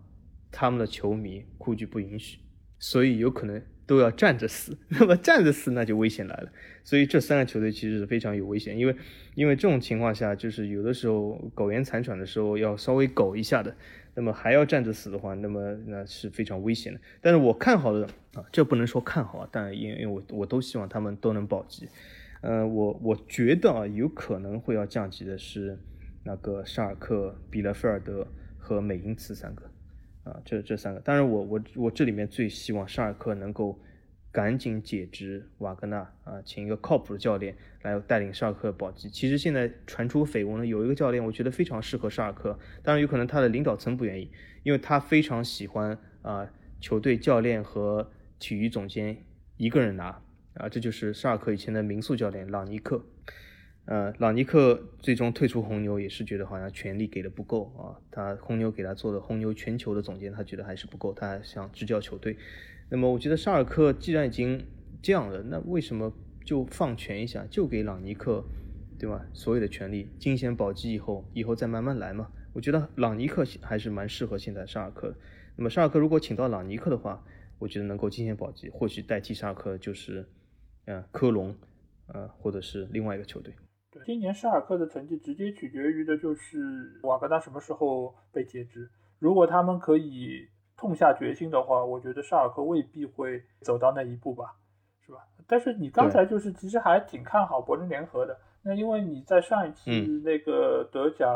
他们的球迷估计不允许，所以有可能都要站着死。那么站着死，那就危险来了。所以这三个球队其实是非常有危险，因为因为这种情况下，就是有的时候苟延残喘的时候要稍微苟一下的。那么还要站着死的话，那么那是非常危险的。但是我看好的啊，这不能说看好啊，但因因为我我都希望他们都能保级。呃，我我觉得啊，有可能会要降级的是那个沙尔克、比勒菲尔德和美因茨三个啊，这这三个。当然，我我我这里面最希望沙尔克能够。赶紧解职瓦格纳啊，请一个靠谱的教练来带领沙尔克保级。其实现在传出绯闻呢，有一个教练，我觉得非常适合沙尔克。当然，有可能他的领导层不愿意，因为他非常喜欢啊，球队教练和体育总监一个人拿啊，这就是沙尔克以前的民宿教练朗尼克。呃，朗尼克最终退出红牛，也是觉得好像权力给的不够啊。他红牛给他做的红牛全球的总监，他觉得还是不够，他想执教球队。那么我觉得沙尔克既然已经这样了，那为什么就放权一下，就给朗尼克，对吧？所有的权利，惊险保级以后，以后再慢慢来嘛。我觉得朗尼克还是蛮适合现在沙尔克的。那么沙尔克如果请到朗尼克的话，我觉得能够惊险保级，或许代替沙尔克就是，呃，科隆，呃，或者是另外一个球队。对，今年沙尔克的成绩直接取决于的就是瓦格纳什么时候被解职。如果他们可以。痛下决心的话，我觉得沙尔克未必会走到那一步吧，是吧？但是你刚才就是其实还挺看好柏林联合的，那因为你在上一期那个德甲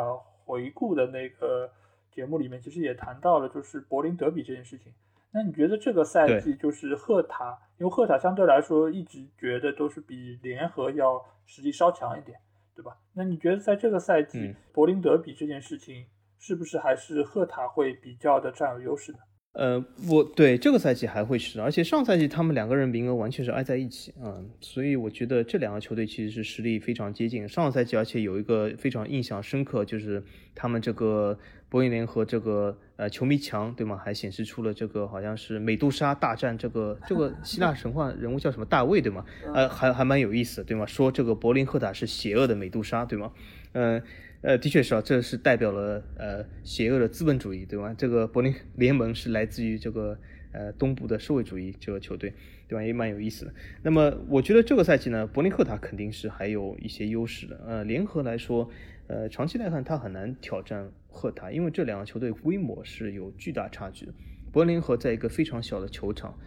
回顾的那个节目里面，其实也谈到了就是柏林德比这件事情。那你觉得这个赛季就是赫塔，因为赫塔相对来说一直觉得都是比联合要实力稍强一点，对吧？那你觉得在这个赛季柏林德比这件事情，是不是还是赫塔会比较的占有优势呢？呃，我对这个赛季还会是，而且上赛季他们两个人名额完全是挨在一起啊，所以我觉得这两个球队其实是实力非常接近。上赛季，而且有一个非常印象深刻，就是他们这个柏林联合这个呃球迷墙，对吗？还显示出了这个好像是美杜莎大战这个这个希腊神话人物叫什么大卫，对吗？呃，还还蛮有意思，对吗？说这个柏林赫塔是邪恶的美杜莎，对吗？嗯。呃的确是啊，这是代表了呃邪恶的资本主义，对吧？这个柏林联盟是来自于这个呃东部的社会主义这个球队，对吧？也蛮有意思的。那么我觉得这个赛季呢，柏林赫塔肯定是还有一些优势的。呃，联合来说，呃，长期来看他很难挑战赫塔，因为这两个球队规模是有巨大差距的。柏林和在一个非常小的球场，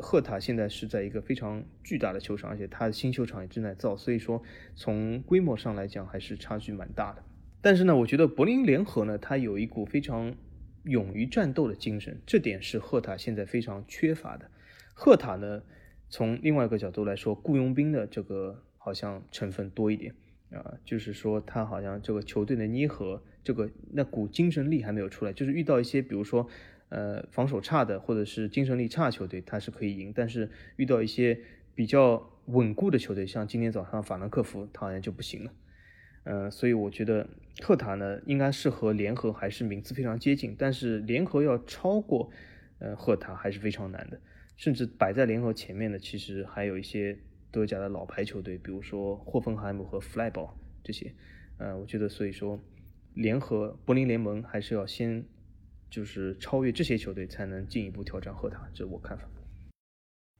赫塔现在是在一个非常巨大的球场，而且他的新球场也正在造，所以说从规模上来讲还是差距蛮大的。但是呢，我觉得柏林联合呢，它有一股非常勇于战斗的精神，这点是赫塔现在非常缺乏的。赫塔呢，从另外一个角度来说，雇佣兵的这个好像成分多一点啊，就是说他好像这个球队的捏合，这个那股精神力还没有出来。就是遇到一些比如说呃防守差的或者是精神力差的球队，他是可以赢；但是遇到一些比较稳固的球队，像今天早上法兰克福，他好像就不行了。呃，所以我觉得赫塔呢，应该是和联合还是名次非常接近，但是联合要超过呃赫塔还是非常难的，甚至摆在联合前面的其实还有一些德甲的老牌球队，比如说霍芬海姆和弗赖堡这些，呃，我觉得所以说联合柏林联盟还是要先就是超越这些球队，才能进一步挑战赫塔，这我看法。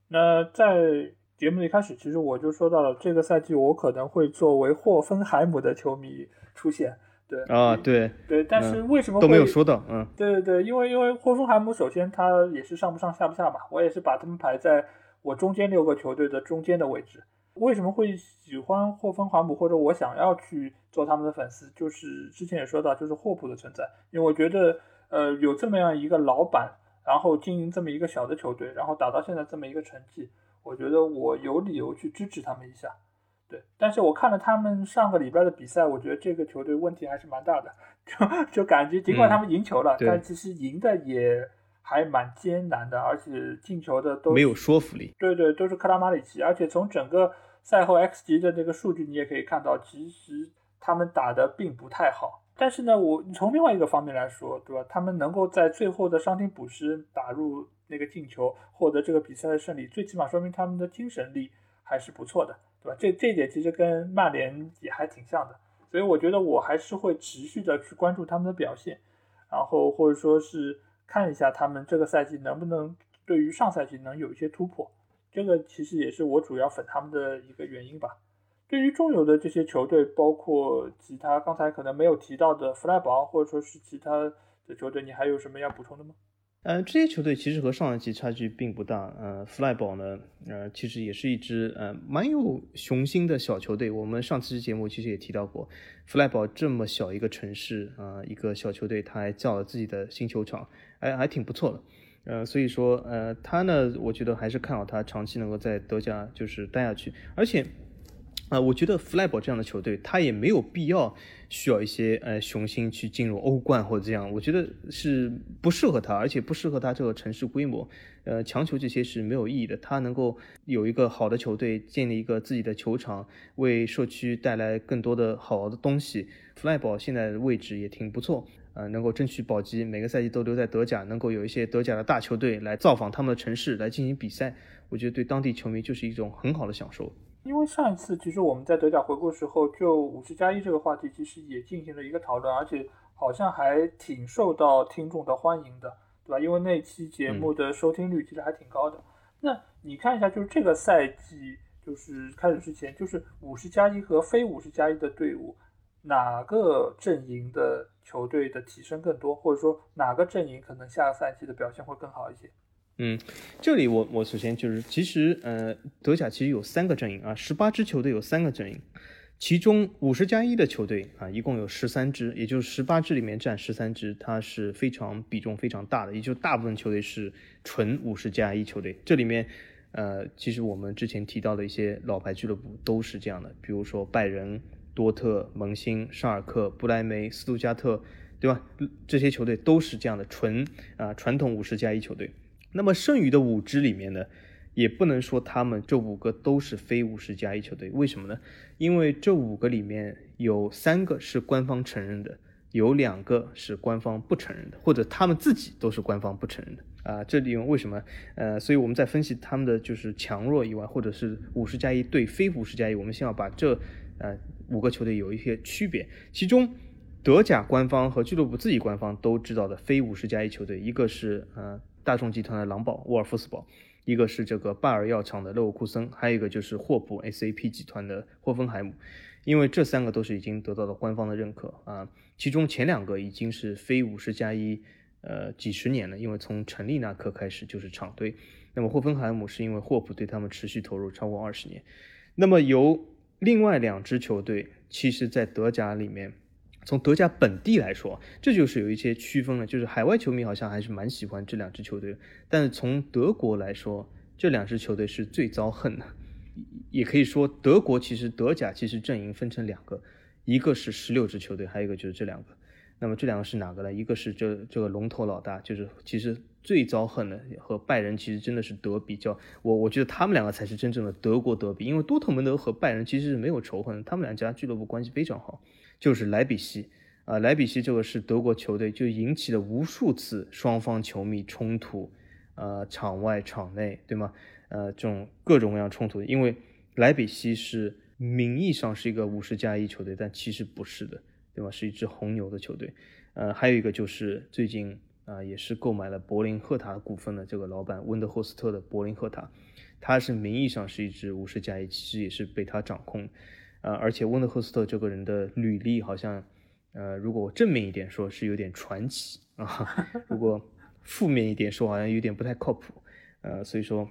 那在。节目一开始，其实我就说到了，这个赛季我可能会作为霍芬海姆的球迷出现。对啊，对对，但是为什么都没有说到？嗯，对对对，因为因为霍芬海姆首先他也是上不上下不下嘛，我也是把他们排在我中间六个球队的中间的位置。为什么会喜欢霍芬海姆，或者我想要去做他们的粉丝？就是之前也说到，就是霍普的存在，因为我觉得呃有这么样一个老板，然后经营这么一个小的球队，然后打到现在这么一个成绩。我觉得我有理由去支持他们一下，对。但是我看了他们上个礼拜的比赛，我觉得这个球队问题还是蛮大的，就就感觉尽管他们赢球了，但其实赢的也还蛮艰难的，而且进球的都没有说服力。对对，都是克拉马里奇。而且从整个赛后 X 级的这个数据，你也可以看到，其实他们打的并不太好。但是呢，我从另外一个方面来说，对吧？他们能够在最后的伤停补时打入。那个进球获得这个比赛的胜利，最起码说明他们的精神力还是不错的，对吧？这这一点其实跟曼联也还挺像的，所以我觉得我还是会持续的去关注他们的表现，然后或者说是看一下他们这个赛季能不能对于上赛季能有一些突破，这个其实也是我主要粉他们的一个原因吧。对于中游的这些球队，包括其他刚才可能没有提到的弗莱堡，或者说是其他的球队，你还有什么要补充的吗？呃，这些球队其实和上一季差距并不大。呃，弗莱堡呢，呃，其实也是一支呃蛮有雄心的小球队。我们上次节目其实也提到过，弗莱堡这么小一个城市啊，一个小球队，他还造了自己的新球场，还还挺不错的。呃，所以说，呃，他呢，我觉得还是看好他长期能够在德甲就是待下去，而且。啊，我觉得弗莱堡这样的球队，他也没有必要需要一些呃雄心去进入欧冠或者这样，我觉得是不适合他，而且不适合他这个城市规模，呃，强求这些是没有意义的。他能够有一个好的球队，建立一个自己的球场，为社区带来更多的好的东西。弗莱堡现在的位置也挺不错，呃，能够争取保级，每个赛季都留在德甲，能够有一些德甲的大球队来造访他们的城市来进行比赛，我觉得对当地球迷就是一种很好的享受。因为上一次其实我们在德甲回顾时候，就五十加一这个话题，其实也进行了一个讨论，而且好像还挺受到听众的欢迎的，对吧？因为那期节目的收听率其实还挺高的。那你看一下，就是这个赛季就是开始之前，就是五十加一和非五十加一的队伍，哪个阵营的球队的提升更多，或者说哪个阵营可能下个赛季的表现会更好一些？嗯，这里我我首先就是，其实呃，德甲其实有三个阵营啊，十八支球队有三个阵营，其中五十加一的球队啊，一共有十三支，也就是十八支里面占十三支，它是非常比重非常大的，也就大部分球队是纯五十加一球队。这里面，呃，其实我们之前提到的一些老牌俱乐部都是这样的，比如说拜仁、多特、蒙辛、沙尔克、布莱梅、斯图加特，对吧？这些球队都是这样的纯啊传统五十加一球队。那么剩余的五支里面呢？也不能说他们这五个都是非五十加一球队，为什么呢？因为这五个里面有三个是官方承认的，有两个是官方不承认的，或者他们自己都是官方不承认的啊。这里为什么？呃，所以我们在分析他们的就是强弱以外，或者是五十加一对非五十加一，我们先要把这呃五个球队有一些区别。其中，德甲官方和俱乐部自己官方都知道的非五十加一球队，一个是呃大众集团的狼堡沃尔夫斯堡。一个是这个拜耳药厂的勒沃库森，还有一个就是霍普 SAP 集团的霍芬海姆，因为这三个都是已经得到了官方的认可啊。其中前两个已经是非五十加一，呃，几十年了，因为从成立那刻开始就是厂队。那么霍芬海姆是因为霍普对他们持续投入超过二十年。那么由另外两支球队，其实在德甲里面。从德甲本地来说，这就是有一些区分了。就是海外球迷好像还是蛮喜欢这两支球队，但是从德国来说，这两支球队是最遭恨的。也可以说，德国其实德甲其实阵营分成两个，一个是十六支球队，还有一个就是这两个。那么这两个是哪个呢？一个是这这个龙头老大，就是其实最遭恨的和拜仁其实真的是德比较。我我觉得他们两个才是真正的德国德比，因为多特蒙德和拜仁其实是没有仇恨，他们两家俱乐部关系非常好。就是莱比锡啊，莱比锡这个是德国球队，就引起了无数次双方球迷冲突，呃，场外场内，对吗？呃，这种各种各样冲突，因为莱比锡是名义上是一个五十加一球队，但其实不是的，对吧？是一支红牛的球队。呃，还有一个就是最近啊，也是购买了柏林赫塔股份的这个老板温德霍斯特的柏林赫塔，他是名义上是一支五十加一，其实也是被他掌控。呃，而且温德赫斯特这个人的履历好像，呃，如果我正面一点说是有点传奇啊，如果负面一点说好像有点不太靠谱，呃，所以说，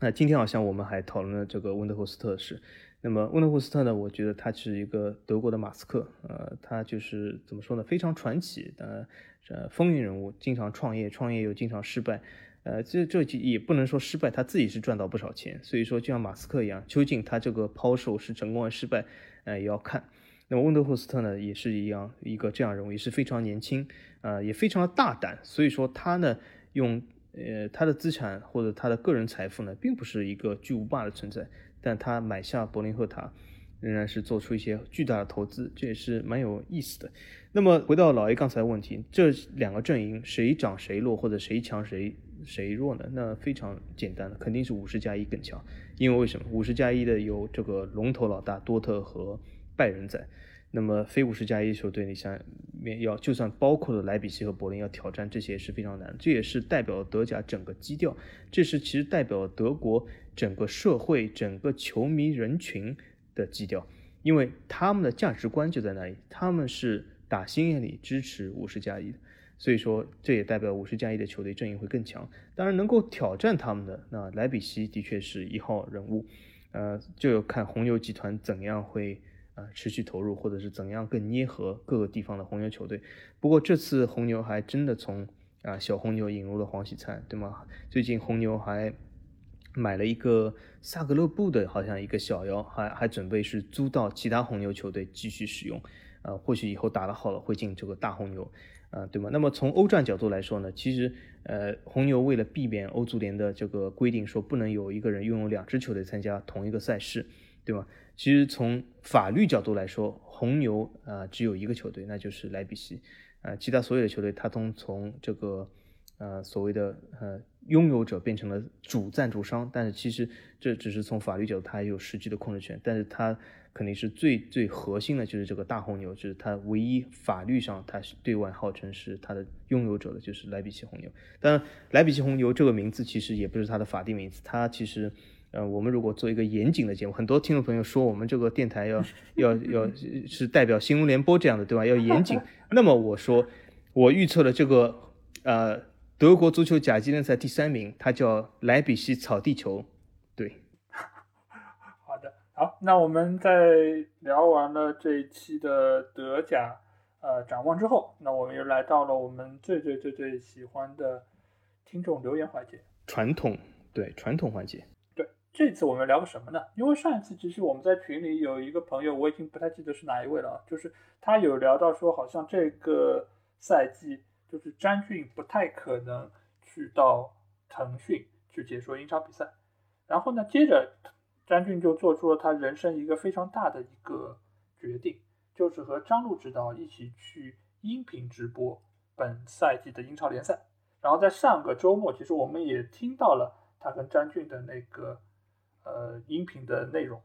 那今天好像我们还讨论了这个温德霍斯特的事。那么温德霍斯特呢，我觉得他是一个德国的马斯克，呃，他就是怎么说呢，非常传奇的，呃，风云人物，经常创业，创业又经常失败。呃，这这也不能说失败，他自己是赚到不少钱。所以说，就像马斯克一样，究竟他这个抛售是成功还是失败，呃，也要看。那么温德霍斯特呢，也是一样一个这样人物，也是非常年轻，呃，也非常的大胆。所以说他呢，用呃他的资产或者他的个人财富呢，并不是一个巨无霸的存在，但他买下柏林赫塔，仍然是做出一些巨大的投资，这也是蛮有意思的。那么回到老 A 刚才的问题，这两个阵营谁涨谁落，或者谁强谁？谁弱呢？那非常简单的，肯定是五十加一更强。因为为什么？五十加一的有这个龙头老大多特和拜仁在，那么非五十加一球队，你想面要就算包括了莱比锡和柏林要挑战这些是非常难。这也是代表德甲整个基调，这是其实代表德国整个社会、整个球迷人群的基调，因为他们的价值观就在那里，他们是打心眼里支持五十加一的。所以说，这也代表五十加一的球队阵营会更强。当然，能够挑战他们的那莱比锡的确是一号人物，呃，就要看红牛集团怎样会呃持续投入，或者是怎样更捏合各个地方的红牛球队。不过这次红牛还真的从啊小红牛引入了黄喜灿，对吗？最近红牛还买了一个萨格勒布的，好像一个小妖，还还准备是租到其他红牛球队继续使用，呃，或许以后打得好了会进这个大红牛。啊，对吗？那么从欧战角度来说呢，其实，呃，红牛为了避免欧足联的这个规定，说不能有一个人拥有两支球队参加同一个赛事，对吗？其实从法律角度来说，红牛啊只有一个球队，那就是莱比锡，啊，其他所有的球队，他都从这个，呃，所谓的呃拥有者变成了主赞助商，但是其实这只是从法律角度，他有实际的控制权，但是他。肯定是最最核心的，就是这个大红牛，就是它唯一法律上它是对外号称是它的拥有者的，就是莱比锡红牛。当然，莱比锡红牛这个名字其实也不是它的法定名字，它其实，呃，我们如果做一个严谨的节目，很多听众朋友说我们这个电台要 要要是代表新闻联播这样的，对吧？要严谨。那么我说，我预测了这个，呃，德国足球甲级联赛第三名，它叫莱比锡草地球。对，好那我们在聊完了这一期的德甲呃展望之后，那我们又来到了我们最最最最喜欢的听众留言环节。传统对传统环节，对，这次我们聊个什么呢？因为上一次其实我们在群里有一个朋友，我已经不太记得是哪一位了啊，就是他有聊到说，好像这个赛季就是詹俊不太可能去到腾讯去解说英超比赛，然后呢，接着。詹俊就做出了他人生一个非常大的一个决定，就是和张路指导一起去音频直播本赛季的英超联赛。然后在上个周末，其实我们也听到了他跟詹俊的那个呃音频的内容。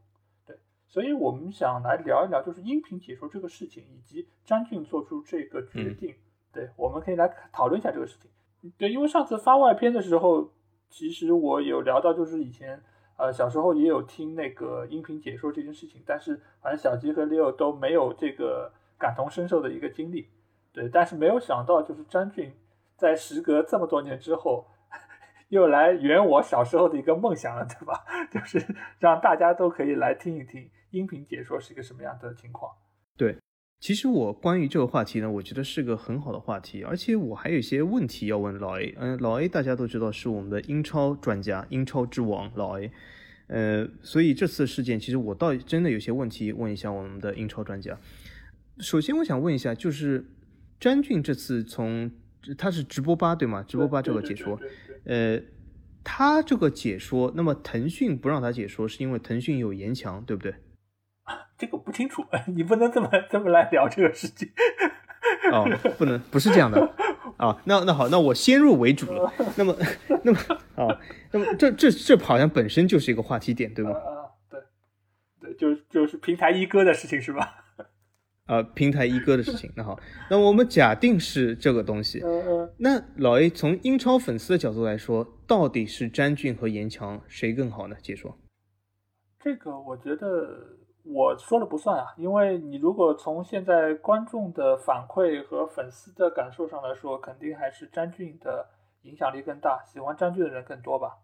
对，所以我们想来聊一聊，就是音频解说这个事情，以及詹俊做出这个决定。对，我们可以来讨论一下这个事情。对，因为上次发外篇的时候，其实我有聊到，就是以前。呃，小时候也有听那个音频解说这件事情，但是反正小吉和 Leo 都没有这个感同身受的一个经历，对，但是没有想到就是詹俊在时隔这么多年之后，又来圆我小时候的一个梦想了，对吧？就是让大家都可以来听一听音频解说是一个什么样的情况。对，其实我关于这个话题呢，我觉得是个很好的话题，而且我还有一些问题要问老 A。嗯，老 A 大家都知道是我们的英超专家，英超之王老 A。呃，所以这次事件，其实我倒真的有些问题问一下我们的英超专家。首先，我想问一下，就是詹俊这次从他是直播吧对吗？直播吧这个解说，呃，他这个解说，那么腾讯不让他解说，是因为腾讯有严强，对不对？这个不清楚，你不能这么 这么来聊这个事情。哦，不能，不是这样的。啊，那那好，那我先入为主了。那么，那么啊，那么这这这好像本身就是一个话题点，对吗？啊，对，对，就就是平台一哥的事情是吧？呃，平台一哥的事情。那好，那我们假定是这个东西。嗯嗯。那老 A 从英超粉丝的角度来说，到底是詹俊和严强谁更好呢？解说。这个我觉得。我说了不算啊，因为你如果从现在观众的反馈和粉丝的感受上来说，肯定还是詹俊的影响力更大，喜欢詹俊的人更多吧。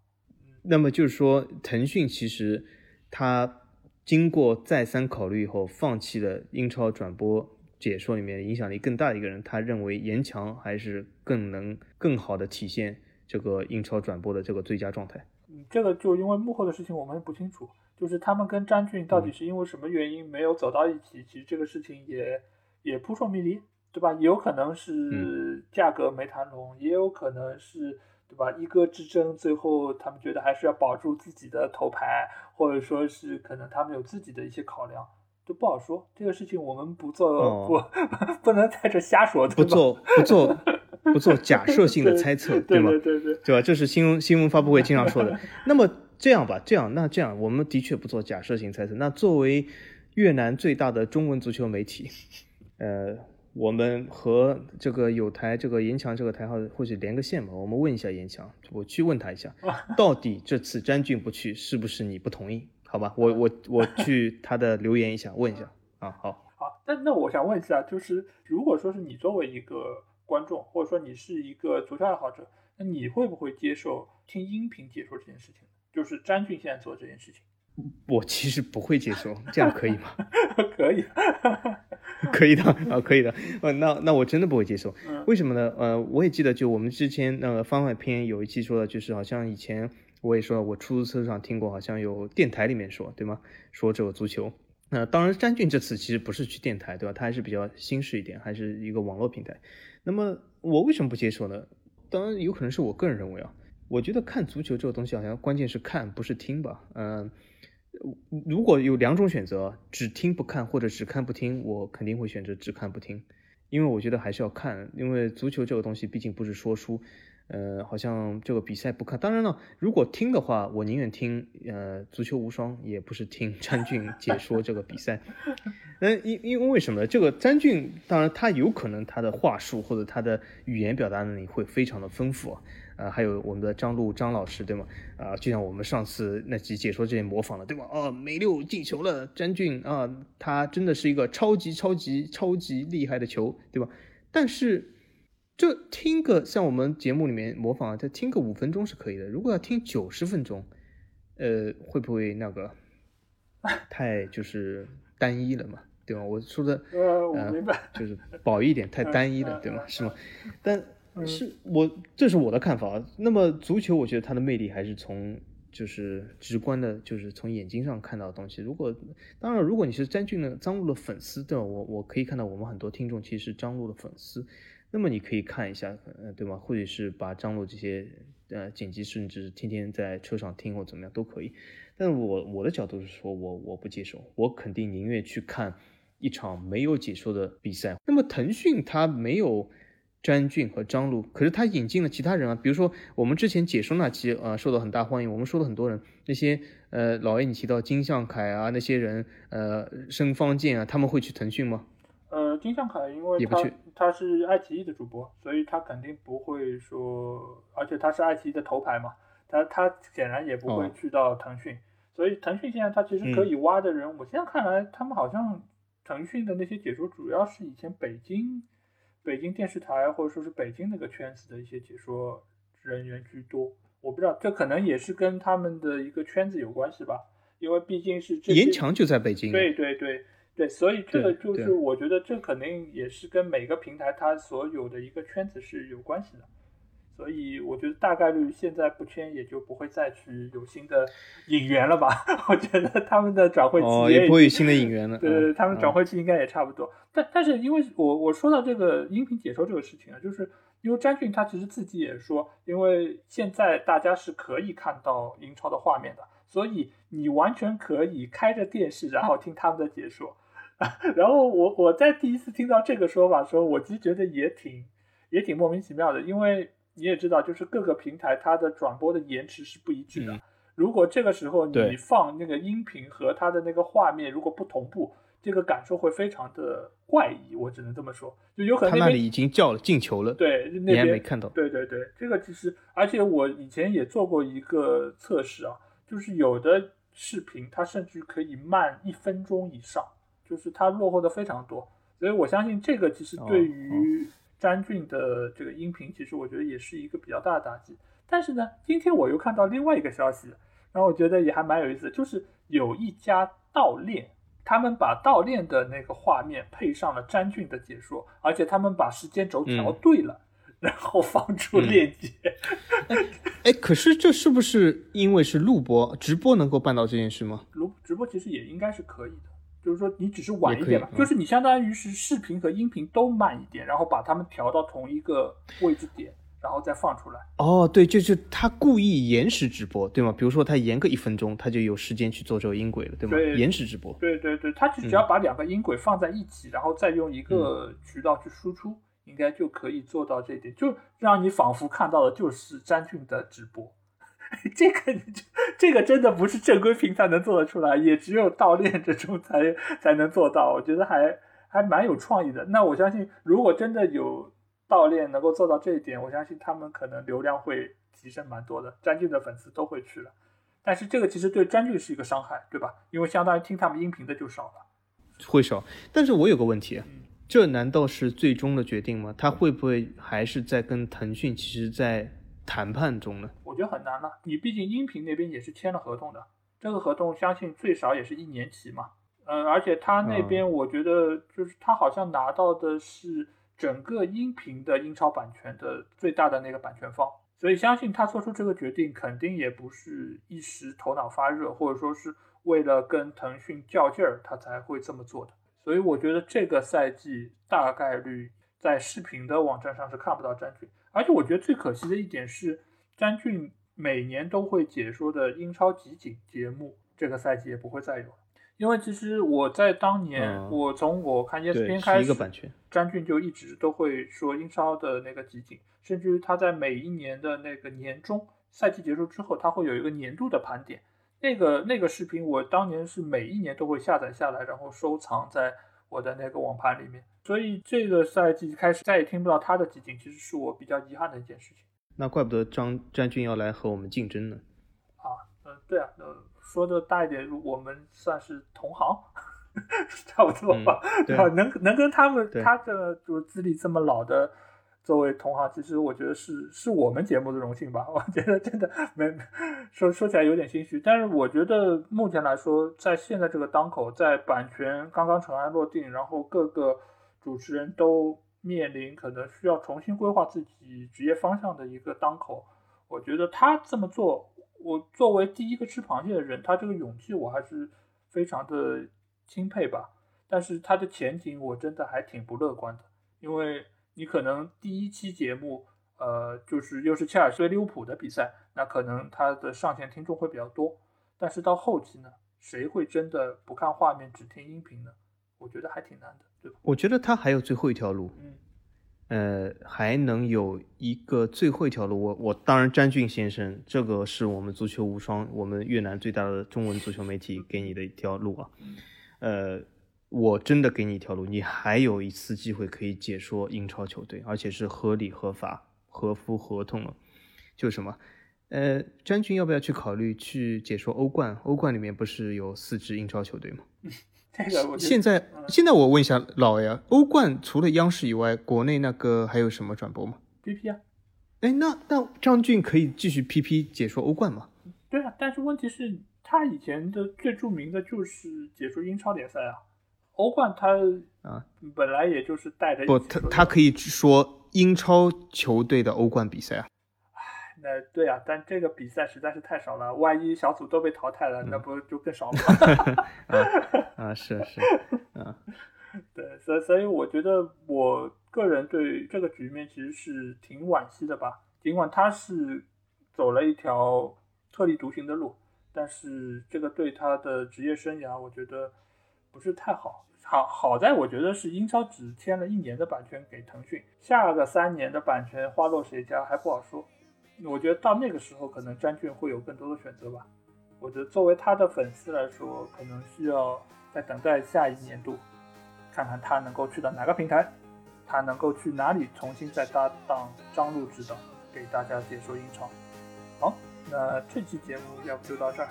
那么就是说，腾讯其实他经过再三考虑以后，放弃了英超转播解说里面影响力更大的一个人，他认为严强还是更能更好的体现这个英超转播的这个最佳状态。嗯，这个就因为幕后的事情我们不清楚。就是他们跟詹俊到底是因为什么原因没有走到一起？其实这个事情也也扑朔迷离，对吧？有可能是价格没谈拢，也有可能是，对吧？一哥之争，最后他们觉得还是要保住自己的头牌，或者说是可能他们有自己的一些考量，都不好说。这个事情我们不做不 不能在这瞎说，不做不做不做假 设性的猜测，对吗？对对对，对吧？这是新闻新闻发布会经常说的。那么。这样吧，这样那这样，我们的确不做假设性猜测。那作为越南最大的中文足球媒体，呃，我们和这个有台这个严强这个台号或许连个线吧，我们问一下严强，我去问他一下，到底这次詹俊不去是不是你不同意？好吧，我我我去他的留言一下问一下啊，好，好，那那我想问一下，就是如果说是你作为一个观众，或者说你是一个足球爱好者，那你会不会接受听音频解说这件事情？就是詹俊现在做这件事情，我其实不会接受，这样可以吗？可以，可以的啊，可以的。呃，那那我真的不会接受，为什么呢？呃，我也记得，就我们之前那个番外篇有一期说的，就是好像以前我也说，我出租车上听过，好像有电台里面说，对吗？说这个足球。那当然，詹俊这次其实不是去电台，对吧？他还是比较新式一点，还是一个网络平台。那么我为什么不接受呢？当然有可能是我个人认为啊。我觉得看足球这个东西好像关键是看，不是听吧？嗯，如果有两种选择，只听不看或者只看不听，我肯定会选择只看不听，因为我觉得还是要看，因为足球这个东西毕竟不是说书。呃，好像这个比赛不看。当然了，如果听的话，我宁愿听呃足球无双，也不是听詹俊 解说这个比赛。那，因因为为什么呢？这个詹俊，当然他有可能他的话术或者他的语言表达能力会非常的丰富啊。还有我们的张璐张老师，对吗？啊，就像我们上次那集解说这些模仿了，对吧？哦，梅六进球了，詹俊啊，他真的是一个超级超级超级厉害的球，对吧？但是。就听个像我们节目里面模仿，再听个五分钟是可以的。如果要听九十分钟，呃，会不会那个 太就是单一了嘛，对吧？我说的呃，我明白，就是褒义一点，太 单一了，对吗？是吗？但是我这是我的看法。那么足球，我觉得它的魅力还是从就是直观的，就是从眼睛上看到的东西。如果当然，如果你是詹俊的张璐的粉丝，对吧？我我可以看到我们很多听众其实是张璐的粉丝。那么你可以看一下，呃，对吗？或者是把张璐这些呃剪辑，甚至天天在车上听或怎么样都可以。但我我的角度是说，我我不接受，我肯定宁愿去看一场没有解说的比赛。那么腾讯它没有詹俊和张璐，可是它引进了其他人啊，比如说我们之前解说那期啊受到很大欢迎，我们说了很多人，那些呃老爷你提到金相凯啊那些人，呃申方健啊，他们会去腾讯吗？呃，金相凯因为他他是爱奇艺的主播，所以他肯定不会说，而且他是爱奇艺的头牌嘛，他他显然也不会去到腾讯，所以腾讯现在他其实可以挖的人，我现在看来他们好像腾讯的那些解说主要是以前北京北京电视台或者说是北京那个圈子的一些解说人员居多，我不知道这可能也是跟他们的一个圈子有关系吧，因为毕竟是严强就在北京，对对对。对，所以这个就是我觉得这肯定也是跟每个平台它所有的一个圈子是有关系的，所以我觉得大概率现在不签也就不会再去有新的引援了吧？我觉得他们的转会期也不会有新的引援了。对对，他们转会期应该也差不多。但但是因为我我说到这个音频解说这个事情啊，就是因为詹俊他其实自己也说，因为现在大家是可以看到英超的画面的，所以你完全可以开着电视然后听他们的解说。然后我我在第一次听到这个说法时候，我其实觉得也挺也挺莫名其妙的，因为你也知道，就是各个平台它的转播的延迟是不一致的。如果这个时候你放那个音频和它的那个画面如果不同步，这个感受会非常的怪异。我只能这么说，就有可能他那里已经叫了进球了，对，你还没看到。对对对，这个其实，而且我以前也做过一个测试啊，就是有的视频它甚至可以慢一分钟以上。就是它落后的非常多，所以我相信这个其实对于詹俊的这个音频，其实我觉得也是一个比较大的打击。但是呢，今天我又看到另外一个消息，然后我觉得也还蛮有意思，就是有一家盗链，他们把盗链的那个画面配上了詹俊的解说，而且他们把时间轴调对了，然后放出链接。哎，可是这是不是因为是录播直播能够办到这件事吗？录直播其实也应该是可以的。就是说，你只是晚一点吧，就是你相当于是视频和音频都慢一点，然后把它们调到同一个位置点，然后再放出来。哦，对，就是他故意延时直播，对吗？比如说他延个一分钟，他就有时间去做这个音轨了，对吗？延时直播。对对对，他只要把两个音轨放在一起，然后再用一个渠道去输出，应该就可以做到这一点，就让你仿佛看到的就是詹俊的直播。这个你就这个真的不是正规平台能做得出来，也只有盗链这种才才能做到。我觉得还还蛮有创意的。那我相信，如果真的有盗链能够做到这一点，我相信他们可能流量会提升蛮多的，詹俊的粉丝都会去了。但是这个其实对詹俊是一个伤害，对吧？因为相当于听他们音频的就少了，会少。但是我有个问题，这难道是最终的决定吗？他会不会还是在跟腾讯？其实，在谈判中呢，我觉得很难了。你毕竟音频那边也是签了合同的，这个合同相信最少也是一年期嘛。嗯，而且他那边我觉得就是他好像拿到的是整个音频的英超版权的最大的那个版权方，所以相信他做出这个决定肯定也不是一时头脑发热，或者说是为了跟腾讯较劲儿他才会这么做的。所以我觉得这个赛季大概率在视频的网站上是看不到詹俊。而且我觉得最可惜的一点是，詹俊每年都会解说的英超集锦节目，这个赛季也不会再有了。因为其实我在当年，我从我看 ESPN 开始，詹俊就一直都会说英超的那个集锦，甚至于他在每一年的那个年终赛季结束之后，他会有一个年度的盘点。那个那个视频，我当年是每一年都会下载下来，然后收藏在我的那个网盘里面。所以这个赛季开始再也听不到他的集锦，其实是我比较遗憾的一件事情。那怪不得张詹俊要来和我们竞争呢。啊，嗯，对啊，呃，说的大一点，我们算是同行，差不多吧，对吧？能能跟他们，他的就是资历这么老的，作为同行，其实我觉得是是我们节目的荣幸吧。我觉得真的没说说起来有点心虚，但是我觉得目前来说，在现在这个当口，在版权刚刚尘埃落定，然后各个主持人都面临可能需要重新规划自己职业方向的一个当口，我觉得他这么做，我作为第一个吃螃蟹的人，他这个勇气我还是非常的钦佩吧。但是他的前景我真的还挺不乐观的，因为你可能第一期节目，呃，就是又是切尔西利物浦的比赛，那可能他的上线听众会比较多。但是到后期呢，谁会真的不看画面只听音频呢？我觉得还挺难的，我觉得他还有最后一条路，嗯，呃，还能有一个最后一条路。我我当然，詹俊先生，这个是我们足球无双，我们越南最大的中文足球媒体给你的一条路啊，呃。我真的给你一条路，你还有一次机会可以解说英超球队，而且是合理合法、合乎合同了。就是什么？呃，詹俊要不要去考虑去解说欧冠？欧冠里面不是有四支英超球队吗？这个现在现在我问一下老爷，欧冠除了央视以外，国内那个还有什么转播吗？PP 啊。哎，那那张俊可以继续 PP 解说欧冠吗？对啊，但是问题是，他以前的最著名的就是解说英超联赛啊。欧冠他啊，本来也就是带着不，他他可以说英超球队的欧冠比赛啊。唉，那对啊，但这个比赛实在是太少了，万一小组都被淘汰了，那不就更少了吗？啊，是是，啊，对，所以所以我觉得我个人对这个局面其实是挺惋惜的吧。尽管他是走了一条特立独行的路，但是这个对他的职业生涯，我觉得不是太好。好好在我觉得是英超只签了一年的版权给腾讯，下个三年的版权花落谁家还不好说。我觉得到那个时候可能詹俊会有更多的选择吧。我觉得作为他的粉丝来说，可能需要再等待下一年度，看看他能够去到哪个平台，他能够去哪里重新再搭档张璐指导，给大家解说英超。好，那这期节目要不就到这儿，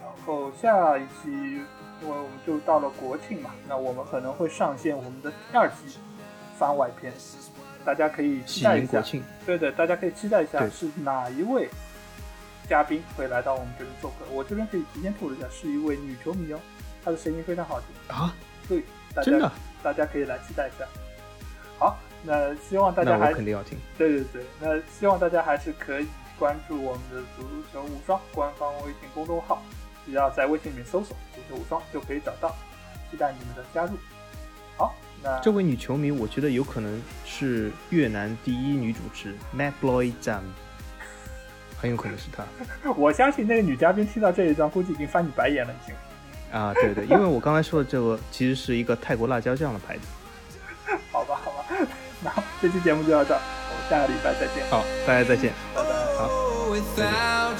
然后下一期。因为我们就到了国庆嘛，那我们可能会上线我们的第二期番外篇，大家可以期待一下。对对，大家可以期待一下是哪一位嘉宾会来到我们这里做客。我这边可以提前透露一下，是一位女球迷哦，她的声音非常好听啊。对，真的，大家可以来期待一下。好，那希望大家还肯定要听。对对对，那希望大家还是可以关注我们的足球无双官方微信公众号。只要在微信里面搜索“足球无双”就可以找到，期待你们的加入。好，那这位女球迷，我觉得有可能是越南第一女主持 Mat Bloy Jam，很有可能是她。我相信那个女嘉宾听到这一段，估计已经翻你白眼了，已经。啊，对对，因为我刚才说的这个其实是一个泰国辣椒酱的牌子。好吧，好吧，那这期节目就到这，我们下个礼拜再见。好，大家再见，拜拜。without